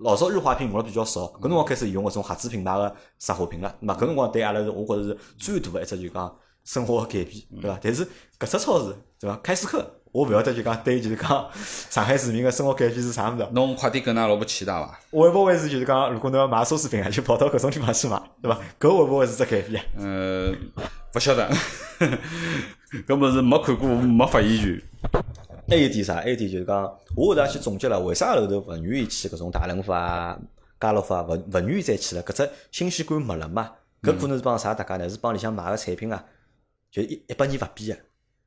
老早日化品用了比较少，搿辰光开始用搿种合资品牌个日化品了。那么搿辰光对阿拉是，我觉着是最大个一只就讲生活个改变，对伐？但是搿只超市，对伐？开市客，我勿晓得就讲对就是讲 上海市民个生活改变是啥物事。侬快点跟㑚老婆去伐？会勿会是就是讲，如果侬要买奢侈品啊，就跑到搿种地方去买，对伐？搿会勿会是只改变？呃，勿晓得，搿物事没看过，没发言权。还有点啥？还有点就是讲，我后头也去总结了，为啥后头勿愿意去搿种大润发啊、家乐福啊，勿勿愿意再去了？搿只新鲜感没了嘛？搿可能是帮啥大家呢？是帮里向买个产品啊，就一一百年勿变个，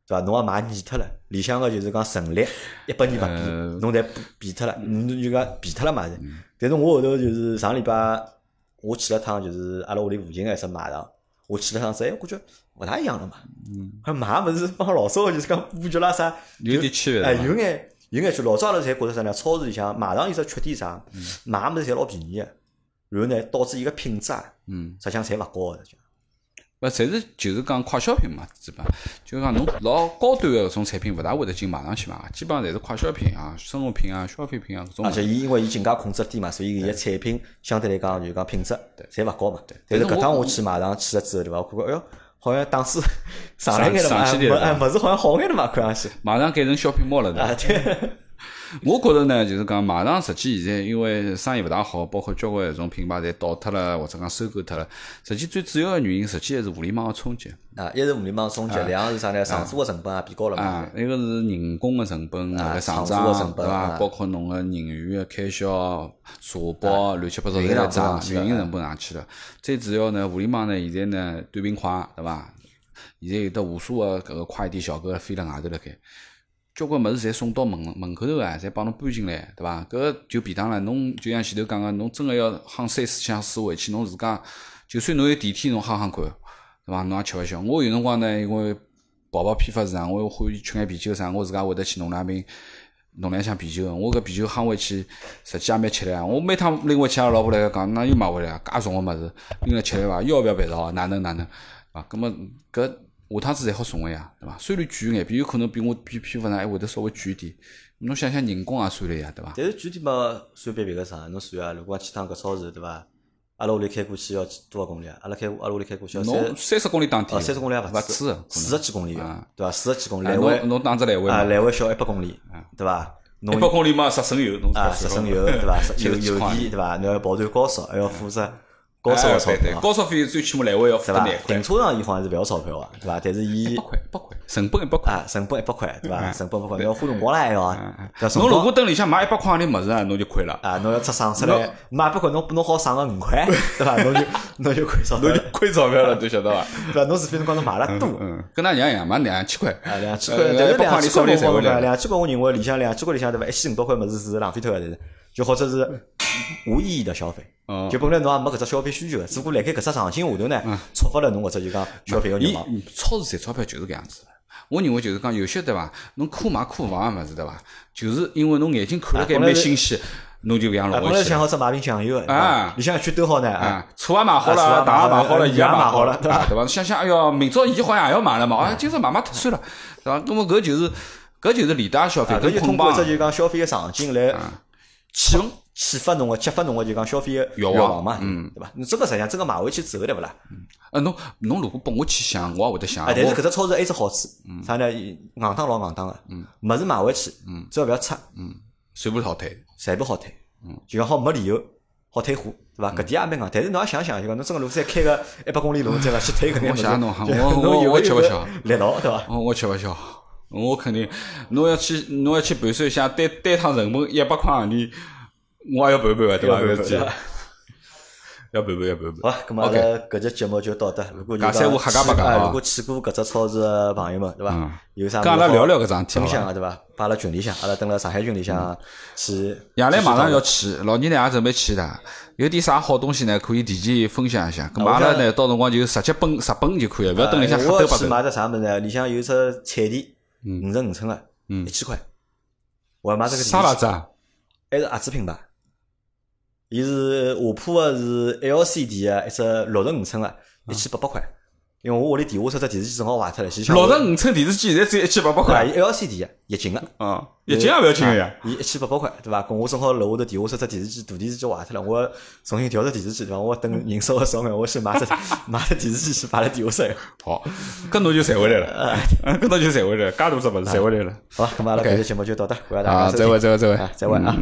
对伐？侬也买腻脱了，里向个就是讲陈列一百年勿变，侬侪变脱了，侬就讲变脱了嘛？但是我后头就是上礼拜我去了趟，就是阿拉屋里附近个一只卖场，我去了趟，哎，我觉。勿大一样了嘛，嗯还买物事帮老早就是讲布局啦啥，有点区别。哎，有眼有眼区老早阿拉侪觉着啥呢？超市里向买上有只缺点啥？买物事侪老便宜个，然后呢导致伊个品质啊，嗯，实际上侪勿高个。勿，侪是就是讲快消品嘛，基本就讲侬老高端个搿种产品，勿大会得进马上去买，基本上侪是快消品啊、生活品啊、消费品啊搿种。而且伊因为伊进价控制低嘛，所以伊个产品相对来讲就讲品质侪勿高嘛。但是搿趟我去买上去了之后，对伐？我看看，哎哟。好像档次上来眼了嘛，哎，物事好像好眼了嘛，看上去。马上改成小品猫了，对。我觉着呢，就是讲马上实际现在因为生意勿大好，包括交关一种品牌侪倒脱了，或者讲收购脱了。实际最主要个原因，实际还是互联网个冲击。啊，一是互联网冲击，两个是啥呢？上租个成本也变高了嘛。啊，一个是人工个成本个上涨，对伐？包括侬个人员个开销、社保、乱七八糟侪在涨，运营成本上去了。最主要呢，互联网呢，现在呢短平快，对伐？现在有的无数个搿个快递小哥飞辣外头辣盖。交关物事侪送到门门口头啊，侪帮侬搬进来，对伐？搿就便当了。侬就像前头讲个，侬真个要夯三四箱水回去，侬自家就算侬有电梯，侬夯夯看，对伐？侬也吃勿消。我有辰光呢，因为跑跑批发市场，我欢喜吃眼啤酒啥，我自家会得去弄两瓶。弄两箱啤酒，我搿啤酒夯回去，实际也蛮吃力啊！我每趟拎回去，阿拉老婆来讲，哪又买回来啊？介重个物事，拎来吃力伐？要勿要办啊？哪能哪能？啊，葛末搿下趟子侪好送个呀，对伐？虽然贵眼，比有可能比我比批发上还会得稍微贵一点。侬想想人工也算了呀，对伐？但是具体嘛，算别别个啥？侬算啊，如果去趟搿超市，对伐？阿拉屋里开过去要多少公里啊？阿拉开阿拉屋里开过去要三三十公里当天，三十公里也勿止，四十几公里对伐？四十几公里来回，侬打只来回啊，来回小一百公里，对伐？一百公里嘛，十升油，啊，十升油，对伐？油油电，对伐？侬要跑段高速，还要负责。高烧钞票，高速费最起码来回要付对伐？停车场伊好像是勿要钞票啊，对伐？但是伊一百块，一百块，成本一百块，成本一百块，对伐？成本一百块，要花辰光了还要。侬如果等里向买一百块钿物事啊，侬就亏了。啊，侬要出省出来，买一百块侬侬好省个五块，对伐？侬就侬就亏钞票，侬就亏钞票了，都晓得伐？对伐？侬除非侬讲侬买了多，嗯，跟㑚娘一样，买两千块，啊，两千块，但是两千块我讲，两千块我认为里向两千块里向对伐？一千五百块物事是浪费脱个，是。就或者是无意义的消费，就本来侬也没搿只消费需求，只不过辣盖搿只场景下头呢，触发了侬搿只就讲消费个欲望。超市赚钞票就是搿样子。我认为就是讲有些对伐？侬可买可防个物事对伐？就是因为侬眼睛看了该蛮新鲜，侬就搿样弄回去。本来想好只买瓶酱油啊，里向一圈兜好呢啊，醋也买好了，糖也买好了，盐也买好了，对伐？对伐？想想哎哟，明朝伊好像也要买了嘛，啊，今朝买买脱算了，对伐？那么搿就是搿就是利大消费，搿就通过只就讲消费个场景来启蒙。启发侬个，激发侬个就讲消费个欲望嘛，嗯，对伐？侬真个实际上真个买回去之后，对勿啦？呃，侬侬如果拨我去想，我也会得想。但是搿只超市还有只好处，啥呢？硬当老硬当个，物事买回去，嗯只要勿要拆，全部好退，全部好退，嗯就讲好没理由好退货，对伐？搿点也蛮硬。但是侬也想想，就讲侬真个如果再开个一百公里路，再勿去退搿点物事，我 我我吃勿消，力道对伐？我吃勿消，我肯定，侬要去侬要去盘算一下，单单趟成本一百块行钿。我也要盘盘个，对伐？要盘盘要盘盘。好，咁阿拉搿节节目就到得。如果讲三胡客家八讲如果去过搿只超市个朋友们，对伐？有啥？跟阿拉聊聊搿桩分享个对伐？发阿拉群里向，阿拉等辣上海群里向去。杨澜马上要去，老年呢也准备去的。有点啥好东西呢？可以提前分享一下。咁阿拉呢，到辰光就直接奔直奔就可以了，勿要等里向黑兜白兜。我去买只啥物事呢？里向有只彩电，五十五寸个，一千块。我要买这个。啥牌子啊？还是合资品牌？伊是下铺个是 LCD 个一只六十五寸个，一千八百块。因为我屋里地下室只电视机正好坏脱了，六十五寸电视机现在只有一千八百块。伊 LCD 个液晶个，嗯，液晶也勿要紧个呀。伊一千八百块，对伐？跟我正好楼下头地下室只电视机大电视机坏脱了，我重新调只电视机，对伐？我等人稍微少眼，我先买只 买只电视机去摆辣地下室。好，搿侬就赚回来了，搿侬就赚回来了，介大只物事赚回来了。好，咁阿拉搿节节目就到这，谢谢大家。再会，再会，再会，再会啊。